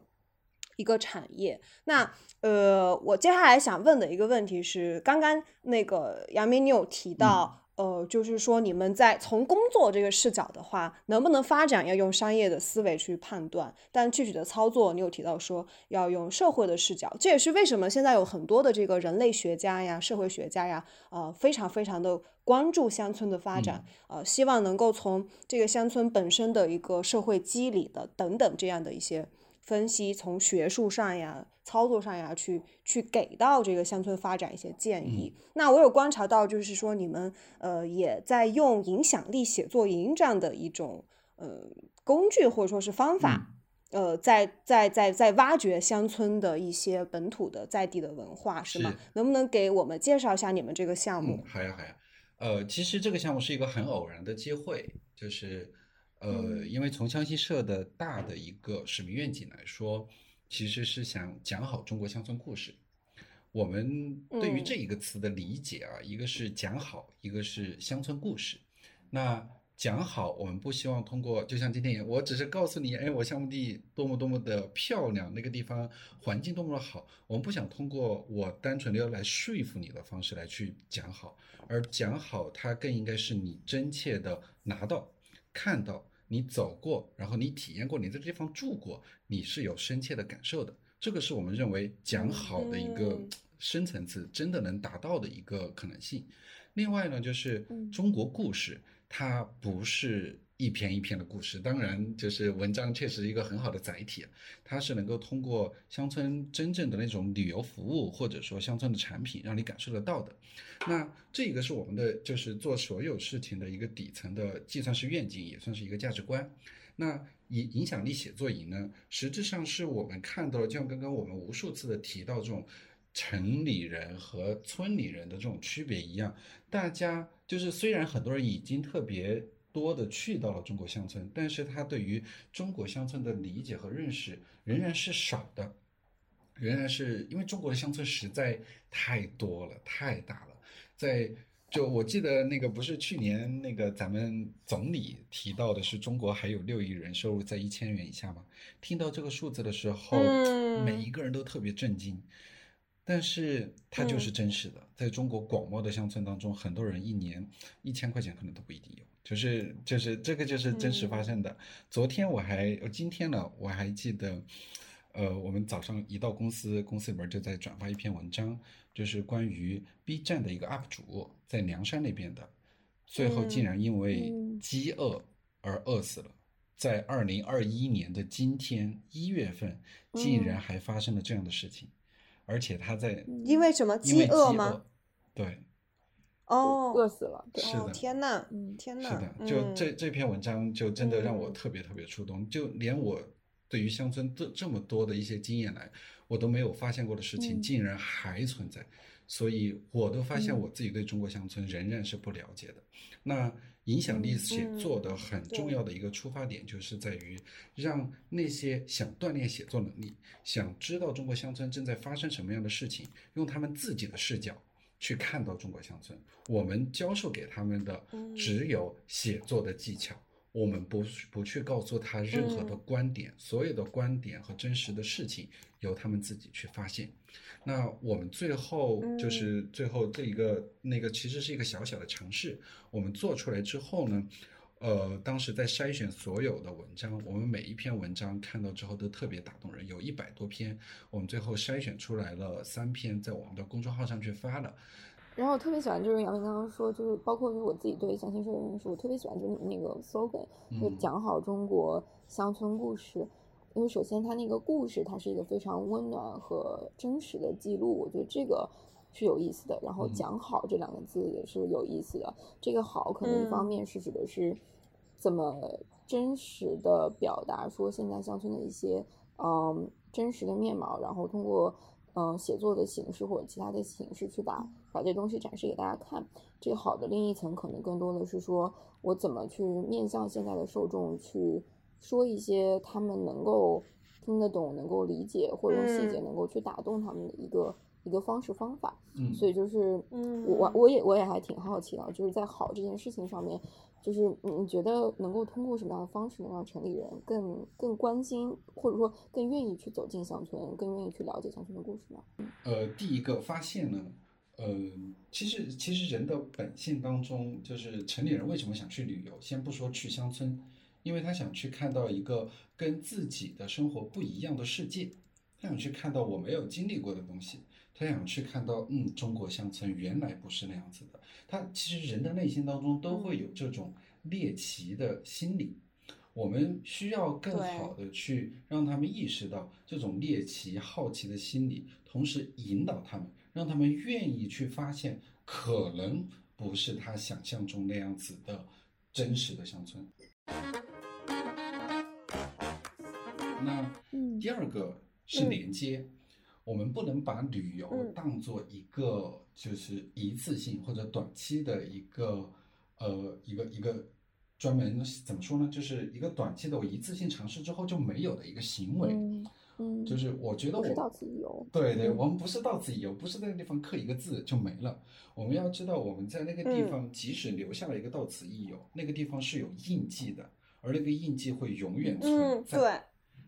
[SPEAKER 2] 一个产业。那呃，我接下来想问的一个问题是，刚刚那个杨明你有提到。呃，就是说，你们在从工作这个视角的话，能不能发展要用商业的思维去判断，但具体的操作，你有提到说要用社会的视角，这也是为什么现在有很多的这个人类学家呀、社会学家呀，呃，非常非常的关注乡村的发展，呃，希望能够从这个乡村本身的一个社会机理的等等这样的一些分析，从学术上呀。操作上呀，去去给到这个乡村发展一些建议。那我有观察到，就是说你们呃也在用影响力写作营这样的一种呃工具或者说是方法，呃，在在在在挖掘乡村的一些本土的在地的文化，是吗？能不能给我们介绍一下你们这个项目？
[SPEAKER 3] 好呀好呀，呃，其实这个项目是一个很偶然的机会，就是呃，因为从湘西社的大的一个使命愿景来说。其实是想讲好中国乡村故事。我们对于这一个词的理解啊，一个是讲好，一个是乡村故事。那讲好，我们不希望通过，就像今天一样，我只是告诉你，哎，我项目地多么多么的漂亮，那个地方环境多么的好。我们不想通过我单纯的来说服你的方式来去讲好，而讲好它更应该是你真切的拿到、看到。你走过，然后你体验过，你在这地方住过，你是有深切的感受的。这个是我们认为讲好的一个深层次，真的能达到的一个可能性。另外呢，就是中国故事，它不是。一篇一篇的故事，当然就是文章，确实一个很好的载体。它是能够通过乡村真正的那种旅游服务，或者说乡村的产品，让你感受得到的。那这个是我们的，就是做所有事情的一个底层的，计算是愿景，也算是一个价值观。那影影响力写作营呢，实质上是我们看到了，就像刚刚我们无数次的提到这种城里人和村里人的这种区别一样，大家就是虽然很多人已经特别。多的去到了中国乡村，但是他对于中国乡村的理解和认识仍然是少的，仍然是因为中国的乡村实在太多了，太大了。在就我记得那个不是去年那个咱们总理提到的是中国还有六亿人收入在一千元以下吗？听到这个数字的时候，每一个人都特别震惊。但是它就是真实的，在中国广袤的乡村当中，很多人一年一千块钱可能都不一定有。就是就是这个就是真实发生的。昨天我还，今天呢我还记得，呃，我们早上一到公司，公司里边就在转发一篇文章，就是关于 B 站的一个 UP 主在凉山那边的，最后竟然因为饥饿而饿死了。在二零二一年的今天一月份，竟然还发生了这样的事情，而且他在
[SPEAKER 2] 因为什么饥饿吗？
[SPEAKER 3] 对。
[SPEAKER 2] 哦，
[SPEAKER 1] 饿死了，
[SPEAKER 3] 是的，
[SPEAKER 2] 天呐，天呐，
[SPEAKER 3] 是的，就这这篇文章就真的让我特别特别触动，就连我对于乡村这这么多的一些经验来，我都没有发现过的事情，竟然还存在，所以我都发现我自己对中国乡村仍然是不了解的。那影响力写作的很重要的一个出发点，就是在于让那些想锻炼写作能力、想知道中国乡村正在发生什么样的事情，用他们自己的视角。去看到中国乡村，我们教授给他们的只有写作的技巧，我们不不去告诉他任何的观点，所有的观点和真实的事情由他们自己去发现。那我们最后就是最后这一个那个其实是一个小小的尝试，我们做出来之后呢？呃，当时在筛选所有的文章，我们每一篇文章看到之后都特别打动人，有一百多篇，我们最后筛选出来了三篇，在我们的公众号上去发了。
[SPEAKER 1] 然后我特别喜欢就是杨明刚刚说，就是包括就是我自己对相亲社的认识，我特别喜欢就是那个 slogan，就讲好中国乡村故事。因为首先它那个故事，它是一个非常温暖和真实的记录，我觉得这个是有意思的。然后讲好这两个字也是有意思的，这个好可能一方面是指的是。怎么真实的表达说现在乡村的一些嗯真实的面貌，然后通过嗯写作的形式或者其他的形式去把把这东西展示给大家看。这好的另一层可能更多的是说我怎么去面向现在的受众去说一些他们能够听得懂、能够理解，或者用细节
[SPEAKER 2] 嗯
[SPEAKER 1] 能够去打动他们的一个一个方式方法。
[SPEAKER 3] 嗯，
[SPEAKER 1] 所以就是，
[SPEAKER 2] 嗯
[SPEAKER 1] 我我我也我也还挺好奇的，就是在好这件事情上面，就是你你觉得能够通过什么样的方式能让城里人更更关心，或者说更愿意去走进乡村，更愿意去了解乡村的故事呢？
[SPEAKER 3] 呃，第一个发现呢，呃，其实其实人的本性当中，就是城里人为什么想去旅游？先不说去乡村，因为他想去看到一个跟自己的生活不一样的世界，他想去看到我没有经历过的东西，他想去看到，嗯，中国乡村原来不是那样子的。他其实人的内心当中都会有这种猎奇的心理。我们需要更好的去让他们意识到这种猎奇、好奇的心理，同时引导他们，让他们愿意去发现可能不是他想象中那样子的真实的乡村。那
[SPEAKER 1] 嗯
[SPEAKER 3] 第二个是
[SPEAKER 2] 嗯
[SPEAKER 3] 连接，我们不能把旅游
[SPEAKER 2] 嗯
[SPEAKER 3] 当做一个就是一次性或者短期的一个呃一个一个专门怎么说呢，就是一个短期的我一次性尝试之后就没有的一个行为。
[SPEAKER 1] 嗯嗯，
[SPEAKER 3] 就是我觉得我
[SPEAKER 1] 到此一游。
[SPEAKER 3] 对对，
[SPEAKER 1] 嗯
[SPEAKER 3] 我们不是到此一游，不是在那个地方刻一个字就没了。我们要知道，我们在那个地
[SPEAKER 2] 嗯
[SPEAKER 3] 方，即使留下了一个到此一游，那个地方是有印记的，而那个印记会永远存
[SPEAKER 2] 嗯，
[SPEAKER 3] 在。
[SPEAKER 2] 对，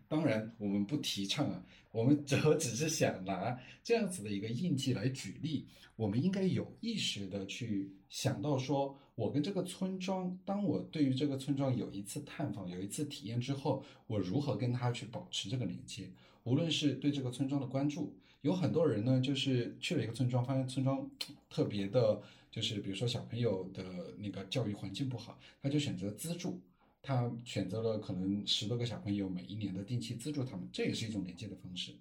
[SPEAKER 3] 当然，我们不提倡啊，我们只只是想拿这样子的一个印记来举例。我们应该有意识的去想到说，我跟这个村庄，当我对于这个村庄有一次探访、有一次体验之后，我如何跟它去保持这个连接？无论是对这个村庄的关注，有很多人呢，就是去了一个村庄，发现村庄特别的，就是比如说小朋友的那个教育环境不好，他就选择资助。他选择了可能十多个小朋友，每一年的定期资助他们，这也是一种连接的方式。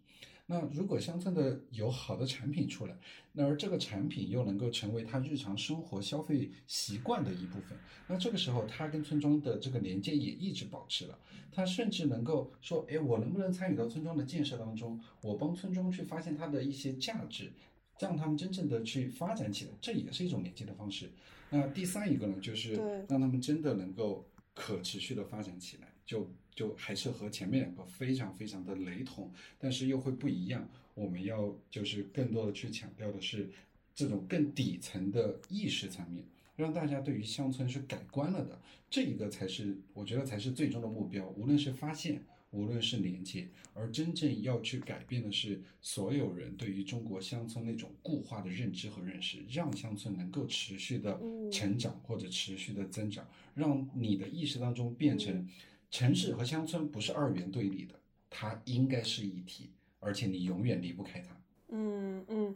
[SPEAKER 3] 那如果乡村的有好的产品出来，那而这个产品又能够成为他日常生活消费习惯的一部分，那这个时候他跟村庄的这个连接也一直保持了。他甚至能够说，哎，我能不能参与到村庄的建设当中？我帮村庄去发现它的一些价值，让他们真正的去发展起来，这也是一种连接的方式。那第三一个呢，就是让他们真的能够可持续的发展起来，就就还是和前面两个非常非常的雷同，但是又会不一样。我们要就是更多的去强调的是这种更底层的意识层面，让大家对于乡村是改观了的，这一个才是我觉得才是最终的目标。无论是发现，无论是连接，而真正要去改变的是所有人对于中国乡村那种固化的认知和认识，让乡村能够持续的
[SPEAKER 2] 嗯。
[SPEAKER 3] 成长或者持续的增长，让你的意识当中变成城市和乡村不是二元对立的，它应该是一体，而且你永远离不开它。
[SPEAKER 2] 嗯嗯，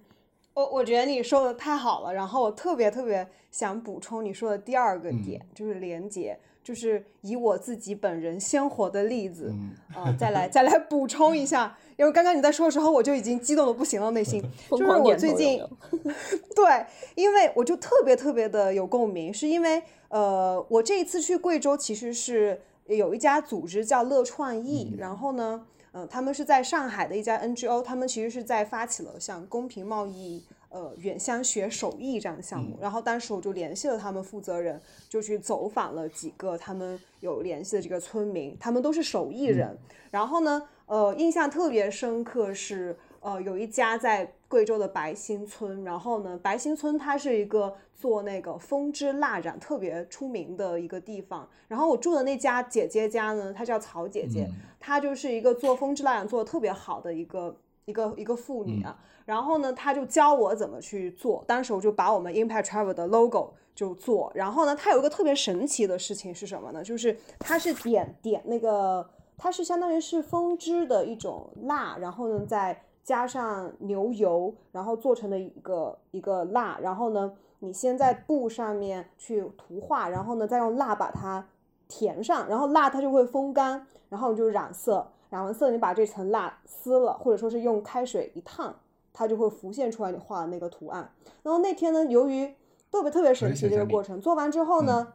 [SPEAKER 2] 我我觉得你说的太好了，然后我特别特别想补充你说的第二个
[SPEAKER 3] 嗯。
[SPEAKER 2] 点，就是连接，就是以我自己本人鲜活的例子，
[SPEAKER 3] 嗯。
[SPEAKER 2] 啊、再来再来补充一下，因为刚刚你在说的时候，我就已经激动的不行了，内心就是我最近 [laughs] 对，因为我就特别特别的有共鸣，是因为呃，我这一次去贵州其实是有一家组织叫乐创意，然后呢，呃，他们是在上海的一家 NGO，他们其实是在发起了像公平贸易。呃，远乡学手艺这样的项目，然后当时我就联系了他们负责人，就去走访了几个他们有联系的这个村民，他们都是手艺人。然后呢，呃，印象特别深刻是，呃，有一家在贵州的白兴村，然后呢，白兴村它是一个做那个风织蜡染特别出名的一个地方。然后我住的那家姐姐家呢，她叫曹姐姐，她就是一个做风织蜡染做的特别好的一个一个一个妇女啊。然后呢，他就教我怎么去做。当时我就把我们 Impact Travel 的 logo 就做。然后呢，它有一个特别神奇的事情是什么呢？就是它是点点那个，它是相当于是风汁的一种蜡，然后呢再加上牛油，然后做成的一个一个蜡。然后呢，你先在布上面去涂画，然后呢再用蜡把它填上，然后蜡它就会风干，然后你就染色。染完色，你把这层蜡撕了，或者说是用开水一烫，它就会浮现出来你画的那个图案。然后那天呢，由于特别特别神奇这个过程，做完之后呢，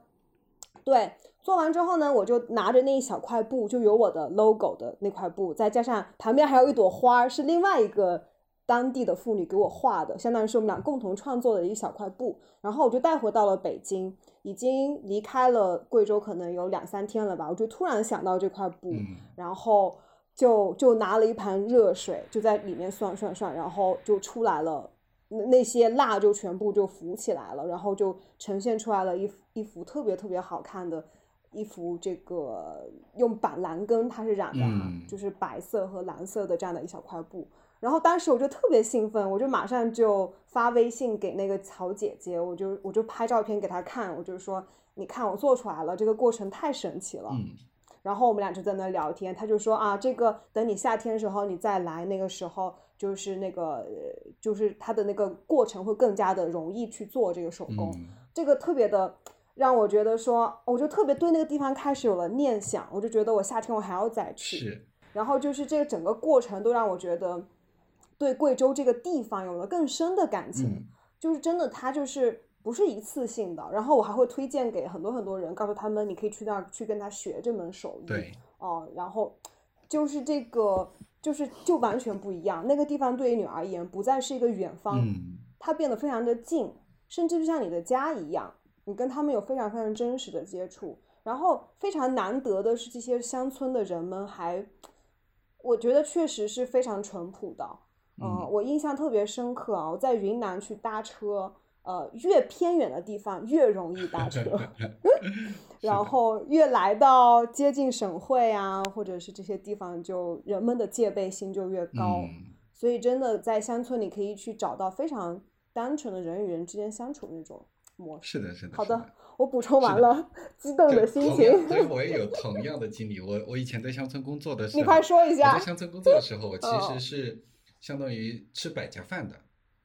[SPEAKER 2] 对，做完之后呢，我就拿着那一小块布，就有我的 logo 的那块布，再加上旁边还有一朵花，是另外一个当地的妇女给我画的，相当于是我们俩共同创作的一小块布。然后我就带回到了北京，已经离开了贵州，可能有两三天了吧，我就突然想到这块布，
[SPEAKER 3] 嗯
[SPEAKER 2] 然后。就就拿了一盘热水，就在里面涮涮涮，然后就出来了，那那些蜡就全部就浮起来了，然后就呈现出来了一幅一幅特别特别好看的一幅这个用板蓝根它是染的哈，
[SPEAKER 3] 嗯
[SPEAKER 2] 就是白色和蓝色的这样的一小块布。然后当时我就特别兴奋，我就马上就发微信给那个曹姐姐，我就我就拍照片给她看，我就说你看我做出来了，这个过程太神奇了。
[SPEAKER 3] 嗯
[SPEAKER 2] 然后我们俩就在那聊天，他就说啊，这个等你夏天的时候你再来，那个时候就是那个，呃就是它的那个过程会更加的容易去做这个手工，
[SPEAKER 3] 嗯。
[SPEAKER 2] 这个特别的让我觉得说，我就特别对那个地方开始有了念想，我就觉得我夏天我还要再去，
[SPEAKER 3] 是。
[SPEAKER 2] 然后就是这个整个过程都让我觉得对贵州这个地方有了更深的感情，
[SPEAKER 3] 嗯。
[SPEAKER 2] 就是真的它就是不是一次性的，然后我还会推荐给很多很多人，告诉他们你可以去那儿去跟他学这门手艺，
[SPEAKER 3] 对，
[SPEAKER 2] 哦，然后就是这个就是就完全不一样，那个地方对于你而言不再是一个远方，
[SPEAKER 3] 嗯
[SPEAKER 2] 它变得非常的近，甚至就像你的家一样，你跟他们有非常非常真实的接触。然后非常难得的是，这些乡村的人们还，我觉得确实是非常淳朴的。呃，
[SPEAKER 3] 嗯
[SPEAKER 2] 我印象特别深刻啊！我在云南去搭车，呃，越偏远的地方越容易搭车，[laughs] 然后越来到接近省会啊，或者是这些地方，就人们的戒备心就越高。
[SPEAKER 3] 嗯
[SPEAKER 2] 所以真的在乡村你可以去找到非常单纯的人与人之间相处那种模式。
[SPEAKER 3] 是的，是的。
[SPEAKER 2] 好的我补充完了，激动的心情。[laughs]
[SPEAKER 3] 我也有同样的经历。我我以前在乡村工作的时候，
[SPEAKER 2] 你快说一下
[SPEAKER 3] 我在乡村工作的时候，我 [laughs] 其
[SPEAKER 2] 哦
[SPEAKER 3] 实是相当于吃百家饭的，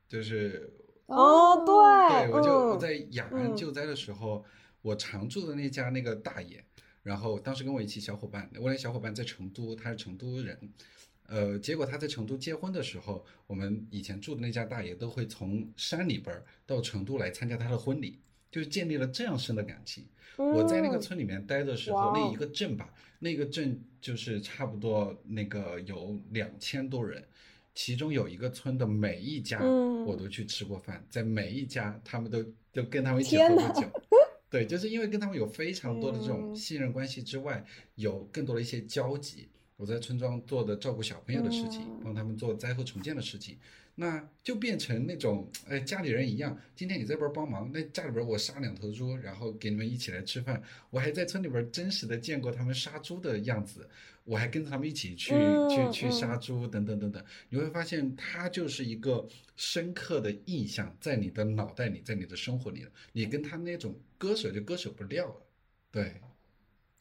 [SPEAKER 3] 就是
[SPEAKER 2] 哦，对，
[SPEAKER 3] 对，我就我
[SPEAKER 2] 嗯
[SPEAKER 3] 在雅安
[SPEAKER 2] 嗯
[SPEAKER 3] 救灾的时候，我常住的那家那个大爷，然后当时跟我一起小伙伴，我那小伙伴在成都，他是成都人，呃，结果他在成都结婚的时候，我们以前住的那家大爷都会从山里边儿到成都来参加他的婚礼，就是建立了这样深的感情。我在那个
[SPEAKER 2] 嗯
[SPEAKER 3] 村里面待的时候，那一个镇吧，那个镇就是差不多那个有两千多人，其中有一个村的每一家
[SPEAKER 2] 嗯
[SPEAKER 3] 我都去吃过饭，在每一家他们都都跟他们一起喝过酒。对，就是因为跟他们有非常多的这种
[SPEAKER 2] 嗯
[SPEAKER 3] 信任关系之外，有更多的一些交集。我在村庄做的照顾小朋友的事情，
[SPEAKER 2] 嗯
[SPEAKER 3] 帮他们做灾后重建的事情，那就变成那种哎家里人一样。今天你这边帮忙，那家里边我杀两头猪，然后给你们一起来吃饭。我还在村里边真实的见过他们杀猪的样子，我还跟着他们一起去、
[SPEAKER 2] 嗯
[SPEAKER 3] 去去
[SPEAKER 2] 嗯
[SPEAKER 3] 杀猪等等等等。你会发现，它就是一个深刻的印象在你的脑袋里，在你的生活里了。你跟他那种割舍就割舍不掉了。对，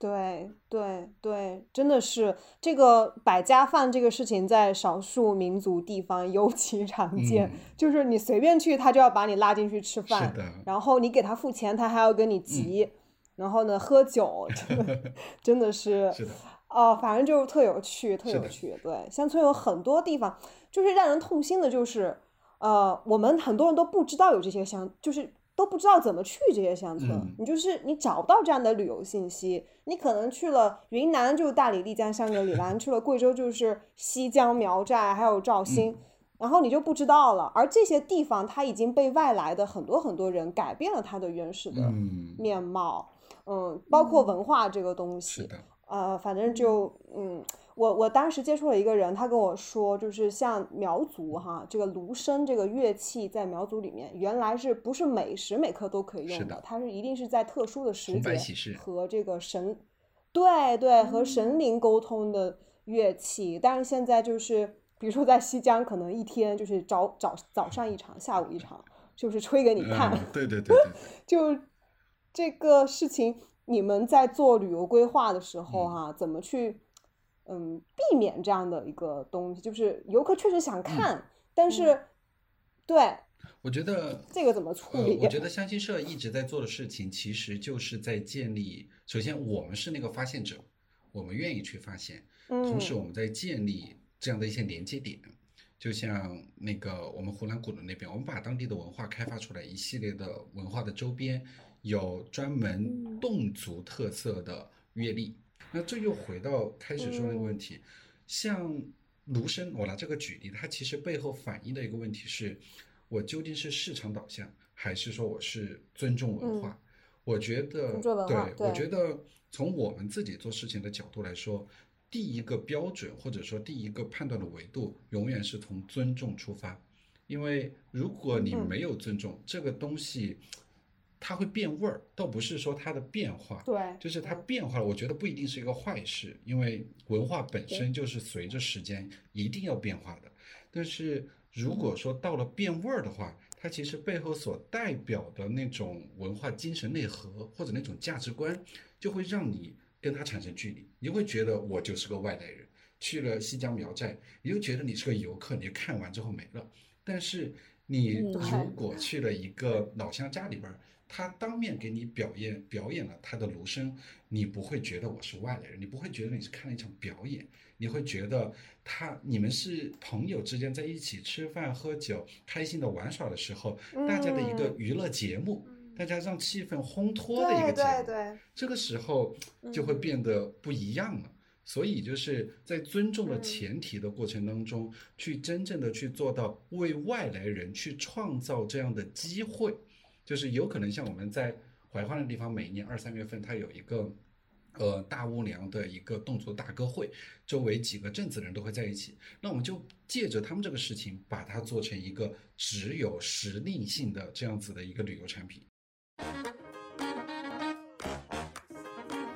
[SPEAKER 2] 对对对，真的是这个百家饭这个事情，在少数民族地方尤其常见。
[SPEAKER 3] 嗯 [laughs]
[SPEAKER 2] 就是你随便去，他就要把你拉进去吃饭，然后你给他付钱，他还要跟你急，然后呢喝酒，[laughs] 真的真的是
[SPEAKER 3] 是的，
[SPEAKER 2] 哦，反正就是特有趣，特有趣。对，乡村有很多地方，就是让人痛心的，就是呃，我们很多人都不知道有这些乡，就是都不知道怎么去这些乡村。
[SPEAKER 3] 嗯。
[SPEAKER 2] 你就是你找不到这样的旅游信息，你可能去了云南就是大理、丽江、香格里拉，你去了贵州就是西江、苗寨，还有肇兴。然后你就不知道了，而这些地方它已经被外来的很多很多人改变了它的原始的
[SPEAKER 3] 嗯，
[SPEAKER 2] 面貌，嗯，包括文化这个东西，呃，反正就嗯，我我当时接触了一个人，他跟我说，就是像苗族哈，这个芦笙这个乐器在苗族里面原来是不是每时每刻都可以用
[SPEAKER 3] 是的
[SPEAKER 2] 它是一定是在特殊的时节和这个神，对对，和神灵沟通的乐器。但是现在就是，比如说在西江，可能一天就是早早早上一场，下午一场，就是吹给你看。
[SPEAKER 3] 嗯，对对对对，[laughs]
[SPEAKER 2] 就这个事情，你们在做旅游规划的时候哈、怎么去嗯避免这样的一个东西？就是游客确实想看，但是对
[SPEAKER 3] 我觉得
[SPEAKER 2] 这个怎么处
[SPEAKER 3] 呃，
[SPEAKER 2] 理？
[SPEAKER 3] 我 [laughs] 觉得相亲社一直在做的事情，其实就是在建立。首先，我们是那个发现者，我们愿意去发现，同时
[SPEAKER 2] 嗯
[SPEAKER 3] 我们在建立这样的一些连接点。就像那个我们湖南古伦那边，我们把当地的文化开发出来，一系列的文化的周边有专门
[SPEAKER 2] 嗯
[SPEAKER 3] 侗族特色的阅历。那这又回到开始说那个问题，像卢生，我拿这个举例，它其实背后反映的一个问题是，我究竟是市场导向，还是说我是尊重文化？我觉得，对，我觉得从我们自己做事情的角度来说，第一个标准或者说第一个判断的维度，永远是从尊重出发。因为如果你
[SPEAKER 2] 嗯
[SPEAKER 3] 没有尊重、这个东西，它会变味儿，倒不是说它的变化，
[SPEAKER 2] 对，
[SPEAKER 3] 就是它变化了，我觉得不一定是一个坏事，因为文化本身就是随着时间一定要变化的。但是如果说到了变味儿的话，它其实背后所代表的那种文化精神内核或者那种价值观，就会让你跟它产生距离，你会觉得我就是个外来人，去了西江苗寨，你就觉得你是个游客，你看完之后没了。但是你
[SPEAKER 1] 嗯
[SPEAKER 3] 如果去了一个老乡家里边儿，他当面给你表演表演了他的芦笙，你不会觉得我是外来人，你不会觉得你是看了一场表演，你会觉得他你们是朋友之间在一起吃饭喝酒，开心的玩耍的时候，大家的一个娱乐节目，大家让气氛烘托的一个节目，
[SPEAKER 2] 对对，
[SPEAKER 3] 这个时候就会变得不一样了。所以就是在尊重的前提的过程当中，去真正的去做到为外来人去创造这样的机会，就是有可能像我们在怀化的地方，每年二三月份它有一个。呃，大屋梁的一个动作大歌会，周围几个镇子人都会在一起。那我们就借着他们这个事情，把它做成一个只有时令性的这样子的一个旅游产品。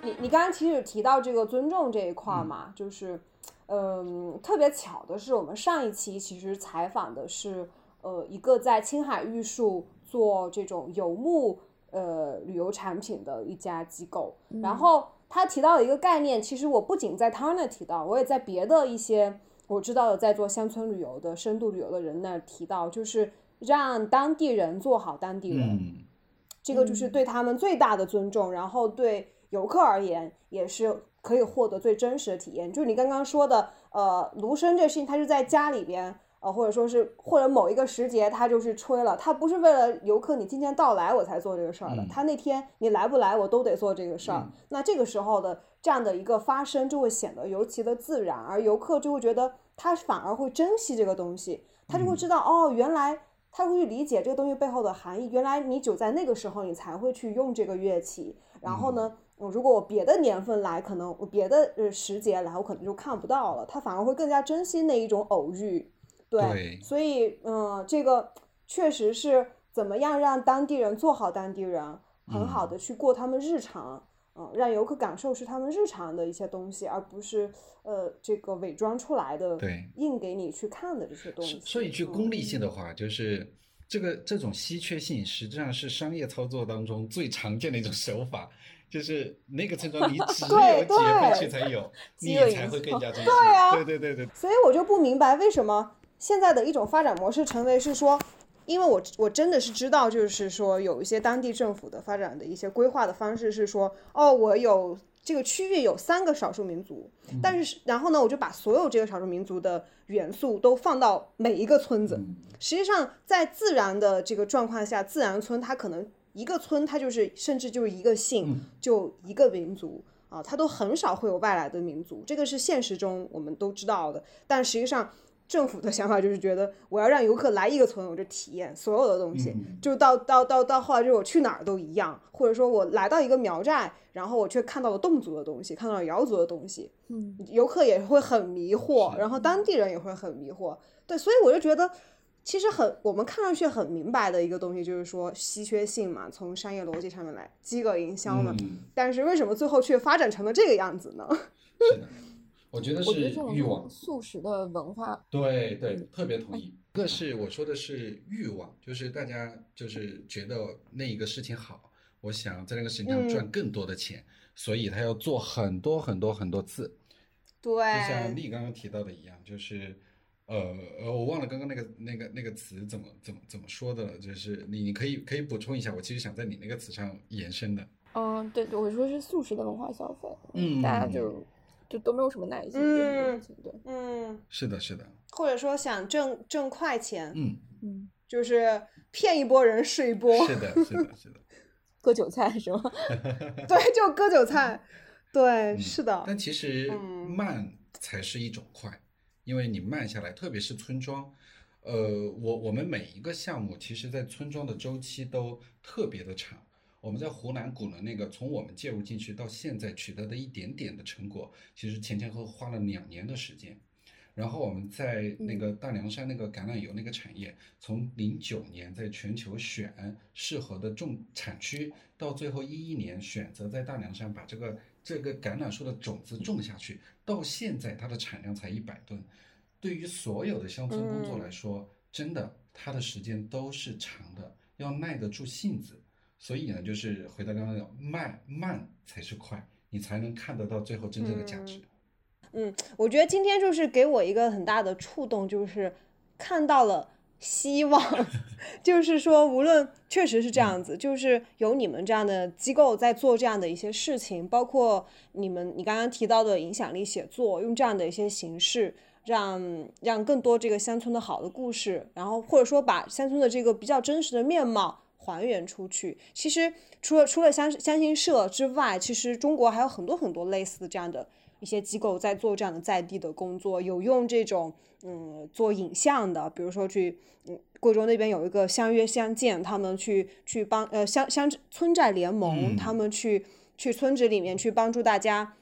[SPEAKER 2] 你你刚刚其实有提到这个尊重这一块儿嘛，就是，嗯，特别巧的是，我们上一期其实采访的是呃一个在青海玉树做这种游牧呃旅游产品的一家机构，然后他提到的一个概念，其实我不仅在他那儿提到，我也在别的一些我知道的在做乡村旅游的深度旅游的人那儿提到，就是让当地人做好当地人。
[SPEAKER 3] 嗯，
[SPEAKER 2] 这个就是对他们最大的尊重，然后对游客而言也是可以获得最真实的体验。就是你刚刚说的，呃，芦笙这事情，他是在家里边，呃，或者说是或者某一个时节，它就是吹了，它不是为了游客你今天到来我才做这个事儿的，
[SPEAKER 3] 嗯
[SPEAKER 2] 他那天你来不来我都得做这个事儿。
[SPEAKER 3] 嗯
[SPEAKER 2] 那这个时候的这样的一个发生，就会显得尤其的自然，而游客就会觉得他反而会珍惜这个东西，他就会知道、哦，原来。他会去理解这个东西背后的含义。原来你只有在那个时候，你才会去用这个乐器。然后呢，嗯如果我别的年份来，可能我别的呃时节来，我可能就看不到了。他反而会更加珍惜那一种偶遇。对，
[SPEAKER 3] 对
[SPEAKER 2] 所以嗯，这个确实是怎么样让当地人做好当地人，很好的去过他们日常。嗯，让游客感受是他们日常的一些东西，而不是呃这个伪装出来的，
[SPEAKER 3] 对
[SPEAKER 2] 硬给你去看的这些东西。
[SPEAKER 3] 说一，句
[SPEAKER 2] 嗯
[SPEAKER 3] 功利性的话，就是这个这种稀缺性，实际上是商业操作当中最常见的一种手法。就是那个村庄你 [laughs] 只有
[SPEAKER 2] 对
[SPEAKER 3] 几月份
[SPEAKER 2] 对
[SPEAKER 3] 去才有，你才会更
[SPEAKER 2] 销
[SPEAKER 3] 加珍惜。
[SPEAKER 2] 对啊
[SPEAKER 3] 对对对对，
[SPEAKER 2] 所以我就不明白为什么现在的一种发展模式成为是说，因为我我真的是知道，就是说有一些当地政府的发展的一些规划的方式是说，哦，我有这个区域有三个少数民族，但是然后呢，我就把所有这个少数民族的元素都放到每一个村子。实际上，在自然的这个状况下，自然村它可能一个村它就是甚至就是一个姓，就一个民族。啊，它都很少会有外来的民族，这个是现实中我们都知道的。但实际上，政府的想法就是觉得我要让游客来一个村，我就体验所有的东西，就到到到到后来就是我去哪儿都一样，或者说我来到一个苗寨，然后我却看到了侗族的东西，看到了瑶族的东西，
[SPEAKER 1] 嗯，
[SPEAKER 2] 游客也会很迷惑，然后当地人也会很迷惑。对，所以我就觉得。其实很，我们看上去很明白的一个东西，就是说稀缺性嘛，从商业逻辑上面来，饥饿营销嘛。
[SPEAKER 3] 嗯，
[SPEAKER 2] 但是为什么最后却发展成了这个样子呢？[laughs]
[SPEAKER 3] 我觉得是欲望。
[SPEAKER 1] 素食的文化，
[SPEAKER 3] 对对，特别同意。一个是我说的是欲望，就是大家就是觉得那一个事情好，我想在那个事情上
[SPEAKER 2] 嗯
[SPEAKER 3] 赚更多的钱，所以他要做很多很多很多次。
[SPEAKER 2] 对，
[SPEAKER 3] 就像丽刚刚提到的一样，就是，呃呃，我忘了刚刚那个那个那个词怎么怎么怎么说的了，就是你你可以可以补充一下，我其实想在你那个词上延伸的。
[SPEAKER 1] 嗯，对对，我说是素食的文化消费，
[SPEAKER 3] 嗯
[SPEAKER 1] 大家就就都没有什么耐心对这个事情，对，
[SPEAKER 2] 嗯，
[SPEAKER 3] 是的，是的，
[SPEAKER 2] 或者说想挣挣快钱，
[SPEAKER 3] 嗯，
[SPEAKER 1] 嗯，
[SPEAKER 2] 就是骗一波人是一波，
[SPEAKER 3] 是的，是的，是的。[laughs]
[SPEAKER 1] 割韭菜是吗？[laughs] [laughs]
[SPEAKER 2] 对，就割韭菜，对，
[SPEAKER 3] 嗯
[SPEAKER 2] 是的，
[SPEAKER 3] 但其实
[SPEAKER 2] 嗯
[SPEAKER 3] 慢才是一种快，因为你慢下来，特别是村庄，呃，我我们每一个项目，其实在村庄的周期都特别的长。我们在湖南古伦那个，从我们介入进去到现在取得的一点点的成果，其实前前后后花了两年的时间。然后我们在那个大凉山那个橄榄油那个产业，从零九年在全球选适合的种产区，到最后一一年选择在大凉山把这个这个橄榄树的种子种下去，到现在它的产量才一百吨。对于所有的乡村工作来说，真的它的时间都是长的，要耐得住性子。所以呢，就是回到刚刚讲，慢慢才是快，你才能看得到最后真正的价值。
[SPEAKER 2] 嗯，我觉得今天就是给我一个很大的触动，就是看到了希望，[laughs] 就是说，无论确实是这样子，就是有你们这样的机构在做这样的一些事情，包括你们你刚刚提到的影响力写作，用这样的一些形式，让让更多这个乡村的好的故事，然后或者说把乡村的这个比较真实的面貌还原出去。其实除了除了乡乡心社之外，其实中国还有很多很多类似的这样的。一些机构在做这样的在地的工作，有用这种嗯做影像的，比如说去嗯贵州那边有一个相约相见，他们去去帮呃乡乡村寨联盟，他们去去村子里面去帮助大家，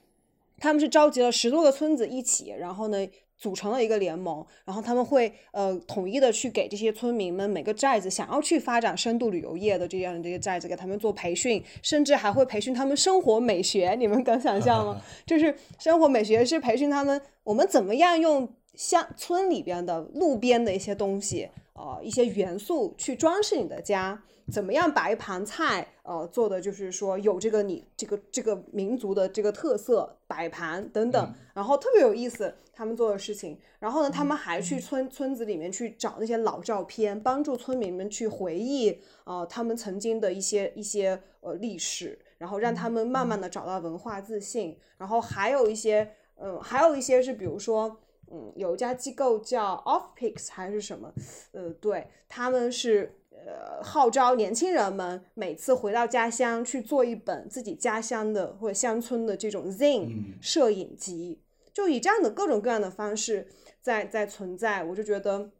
[SPEAKER 2] 他们是召集了十多个村子一起，然后呢。组成了一个联盟，然后他们会呃统一的去给这些村民们每个寨子想要去发展深度旅游业的这样的这些寨子给他们做培训，甚至还会培训他们生活美学。你们敢想象吗？[laughs] 就是生活美学是培训他们我们怎么样用乡村里边的路边的一些东西，呃一些元素去装饰你的家。怎么样把一盘菜，呃，做的就是说有这个你这个这个民族的这个特色摆盘等等，然后特别有意思他们做的事情。然后呢，他们还去村村子里面去找那些老照片，帮助村民们去回忆，呃，他们曾经的一些一些呃历史，然后让他们慢慢的找到文化自信。然后还有一些，嗯，还有一些是比如说，嗯，有一家机构叫 Offpix 还是什么，呃，对，他们是。呃，号召年轻人们每次回到家乡去做一本自己家乡的或者乡村的这种 zine 摄影集，就以这样的各种各样的方式在在存在，我就觉得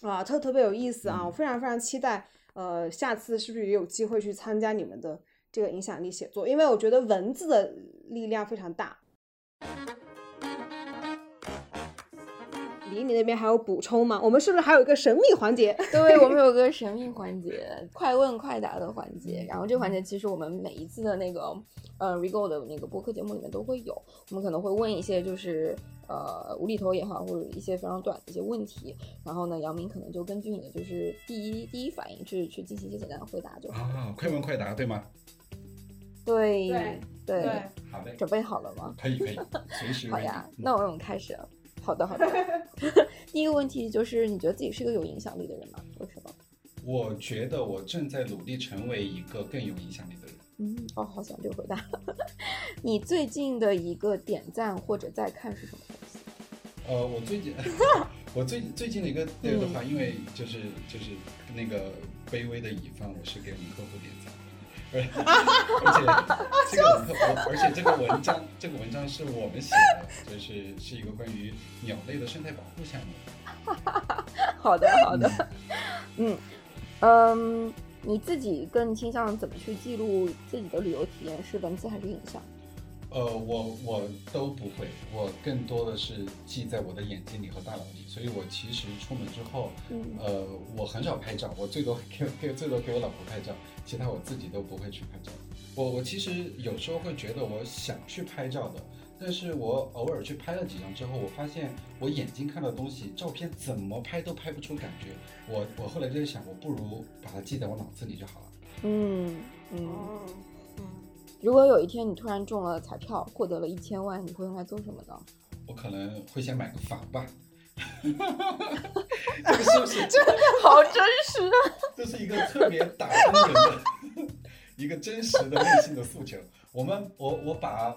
[SPEAKER 2] 啊，特特别有意思啊！我非常非常期待，呃，下次是不是也有机会去参加你们的这个影响力写作？因为我觉得文字的力量非常大。李，你那边还有补充吗？我们是不是还有一个神秘环节？[laughs]
[SPEAKER 1] 对，我们有个神秘环节，快问快答的环节。然后这个环节其实我们每一次的那个呃 Rego 的那个播客节目里面都会有。我们可能会问一些就是呃无厘头也好，或者一些非常短的一些问题。然后呢，杨明可能就根据你的就是第一第一反应去去进行一些简单的回答就好。
[SPEAKER 3] 啊，快问快答，对吗？
[SPEAKER 1] 对
[SPEAKER 2] 对，
[SPEAKER 3] 好嘞，
[SPEAKER 1] 准备好了吗？
[SPEAKER 3] 可以可以，随时。
[SPEAKER 1] 好呀，那我们开始。好的，好的。[laughs] 第一个问题就是，你觉得自己是一个有影响力的人吗？为什么？
[SPEAKER 3] 我觉得我正在努力成为一个更有影响力的人。
[SPEAKER 1] 嗯，哦，好想这个回答。[laughs] 你最近的一个点赞或者在看是什么东西？
[SPEAKER 3] 呃，我最近，[laughs] 我最最近的一个那个的话，因为就是就是那个卑微的乙方，我是给我们客户点赞。而且这个，而且这个文章，这个文章是我们写的，就是是一个关于鸟类的生态保护项目。
[SPEAKER 1] 好的，好的，嗯嗯，你自己更倾向怎么去记录自己的旅游体验？是文字还是影像？
[SPEAKER 3] 呃，我我都不会，我更多的是记在我的眼睛里和大脑里。所以我其实出门之后，呃，我很少拍照，我最多给给最多给我老婆拍照，其他我自己都不会去拍照。我我其实有时候会觉得我想去拍照的，但是我偶尔去拍了几张之后，我发现我眼睛看到的东西，照片怎么拍都拍不出感觉。我我后来就在想，我不如把它记在我脑子里就好了。
[SPEAKER 1] 嗯嗯嗯。如果有一天你突然中了彩票，获得了一千万，你会用来做什么呢？
[SPEAKER 3] 我可能会先买个房吧。[laughs] 这个是不是
[SPEAKER 1] 真的好真实啊？[laughs]
[SPEAKER 3] 这是一个特别打动人的一个真实的内心的诉求。我们，我，我把我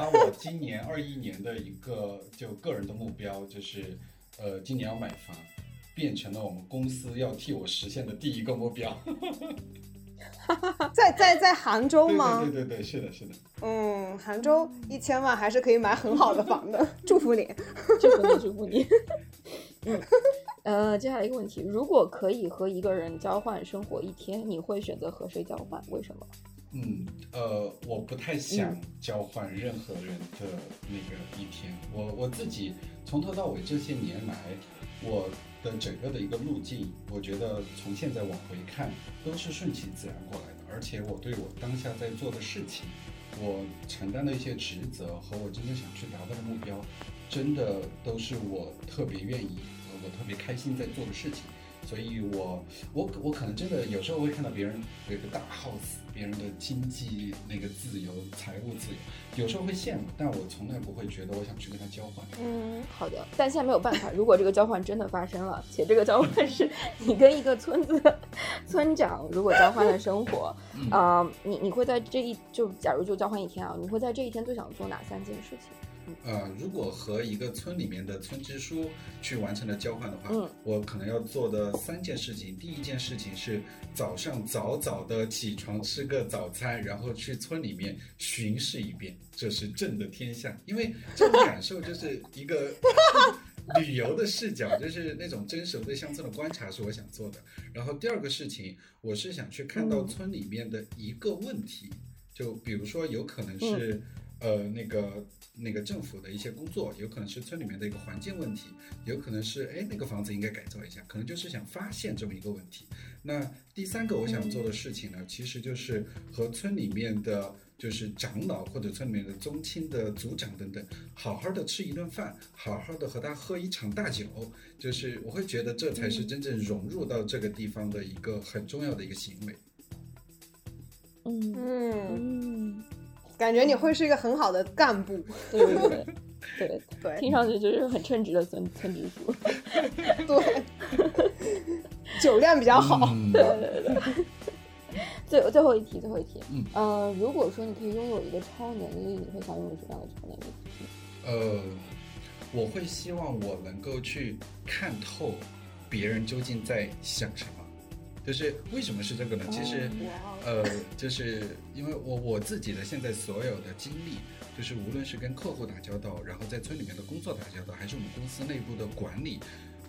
[SPEAKER 3] 把我今年二一年的一个就个人的目标，就是呃，今年要买房，变成了我们公司要替我实现的第一个目标。[laughs]
[SPEAKER 2] 在在在杭州吗？
[SPEAKER 3] 对对对，是的，是的。
[SPEAKER 2] 嗯，杭州一千万还是可以买很好的房的，祝福你，[laughs]
[SPEAKER 1] 祝福你，祝福你。嗯，呃，接下来一个问题，如果可以和一个人交换生活一天，你会选择和谁交换？为什么？
[SPEAKER 3] 嗯，呃，我不太想交换任何人的那个一天。我我自己从头到尾这些年来，我的整个的一个路径，我觉得从现在往回看，都是顺其自然过来的。而且我对我当下在做的事情，我承担的一些职责和我真正想去达到的目标，真的都是我特别愿意，和我特别开心在做的事情。所以我我我可能真的有时候会看到别人有一个大 house，别人的经济那个自由、财务自由，有时候会羡慕，但我从来不会觉得我想去跟他交换。
[SPEAKER 1] 嗯，好的，但现在没有办法。如果这个交换真的发生了，且这个交换是 [laughs] 你跟一个村子的村长如果交换了生活，啊、你你会在这一就假如就交换一天啊，你会在这一天最想做哪三件事情？
[SPEAKER 3] 呃，如果和一个村里面的村支书去完成了交换的话，
[SPEAKER 1] 嗯
[SPEAKER 3] 我可能要做的三件事情，第一件事情是早上早早的起床吃个早餐，然后去村里面巡视一遍，这是朕的天下，因为这种感受就是一个旅游的视角，就是那种真实对乡村的观察是我想做的。然后第二个事情，我是想去看到村里面的一个问题，就比如说有可能是。呃，那个那个政府的一些工作，有可能是村里面的一个环境问题，有可能是哎那个房子应该改造一下，可能就是想发现这么一个问题。那第三个我想做的事情呢，其实就是和村里面的就是长老或者村里面的宗亲的族长等等，好好的吃一顿饭，好好的和他喝一场大酒，就是我会觉得这才是真正融入到这个地方的一个很重要的一个行为。
[SPEAKER 1] 嗯
[SPEAKER 2] 嗯，
[SPEAKER 1] 嗯，
[SPEAKER 2] 感觉你会是一个很好的干部。
[SPEAKER 1] 对对对对，
[SPEAKER 2] 对
[SPEAKER 1] 听上去就是很称职的村村支书。
[SPEAKER 2] 对，酒量比较好。
[SPEAKER 3] 嗯 [laughs]
[SPEAKER 1] 最最后一题，最后一题，
[SPEAKER 3] 嗯
[SPEAKER 1] 呃，如果说你可以拥有一个超能力，你会想拥有什么样的超能力？
[SPEAKER 3] 呃，我会希望我能够去看透别人究竟在想什么，就是为什么是这个呢？其实，呃，就是因为我我自己的现在所有的经历，就是无论是跟客户打交道，然后在村里面的工作打交道，还是我们公司内部的管理，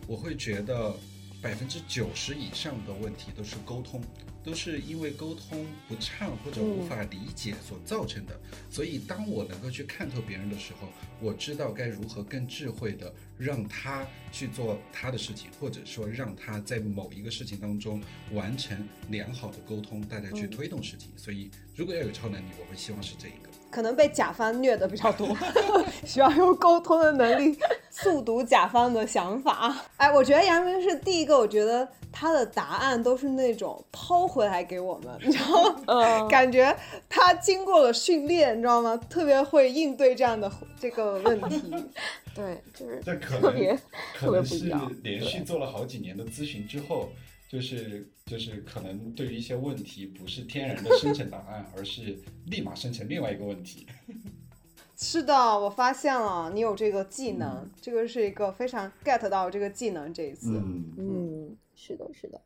[SPEAKER 3] 我会觉得百分之九十以上的问题都是沟通，都是因为沟通不畅或者无法理解所造成的。所以，当我能够去看透别人的时候，我知道该如何更智慧的让他去做他的事情，或者说让他在某一个事情当中完成良好的沟通，大家去推动事情。所以，如果要有超能力，我会希望是这一个。
[SPEAKER 2] 可能被甲方虐的比较多，[laughs] 需要用沟通的能力速读甲方的想法。哎，我觉得杨明是第一个，我觉得他的答案都是那种抛回来给我们，你知道吗？
[SPEAKER 1] 嗯，
[SPEAKER 2] 感觉他经过了训练，你知道吗？特别会应对这样的这个问题。[laughs]
[SPEAKER 1] 对，就是
[SPEAKER 3] 这可
[SPEAKER 1] 特别
[SPEAKER 3] 能可
[SPEAKER 1] 特别
[SPEAKER 3] 能是
[SPEAKER 1] 不一样
[SPEAKER 3] 连续做了好几年的咨询之后，就是就是可能对于一些问题不是天然的生成答案，而是立马生成另外一个问题。[laughs]
[SPEAKER 2] 是的，我发现了，你有这个技能，这个是一个非常 get 到这个技能这一次。
[SPEAKER 3] 嗯，
[SPEAKER 1] 嗯，是的，是的。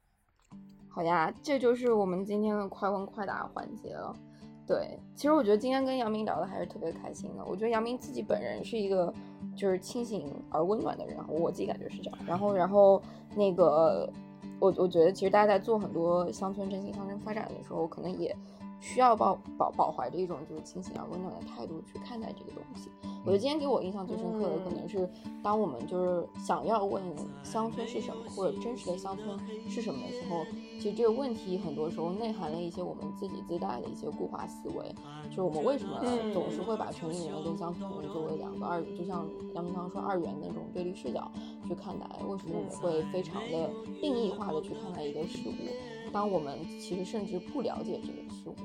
[SPEAKER 1] 好呀，这就是我们今天的快问快答环节了。对，其实我觉得今天跟杨明聊的还是特别开心的。我觉得杨明自己本人是一个就是清醒而温暖的人，我自己感觉是这样。然后，然后那个，我我觉得其实大家在做很多乡村振兴、乡村发展的时候，可能也需要抱抱保怀着一种就是清醒而温暖的态度去看待这个东西。我觉得今天给我印象最深刻的，可能是当我们就是想要问乡村是什么，或者真实的乡村是什么的时候，其实这个问题很多时候内含了一些我们自己自带的一些固化思维，就是我们为什么
[SPEAKER 2] 嗯
[SPEAKER 1] 总是会把城里人跟乡村人作为两个二，就像杨明刚说二元的那种对立视角去看待，为什么我们会非常的定义化的去看待一个事物，当我们其实甚至不了解这个事物。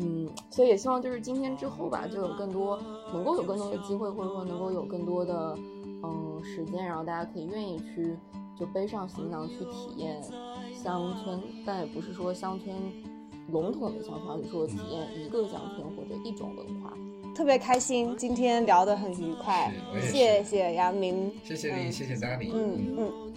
[SPEAKER 1] 嗯，所以也希望就是今天之后吧，就有更多能够有更多的机会，或者说能够有更多的嗯时间，然后大家可以愿意去就背上行囊去体验乡村，但也不是说乡村笼统的乡村，而是说体验一个乡村或者一种文化。
[SPEAKER 2] 特别开心，今天聊得很愉快谢谢杨明，
[SPEAKER 3] 谢谢你，谢谢 Danny。
[SPEAKER 2] 嗯嗯。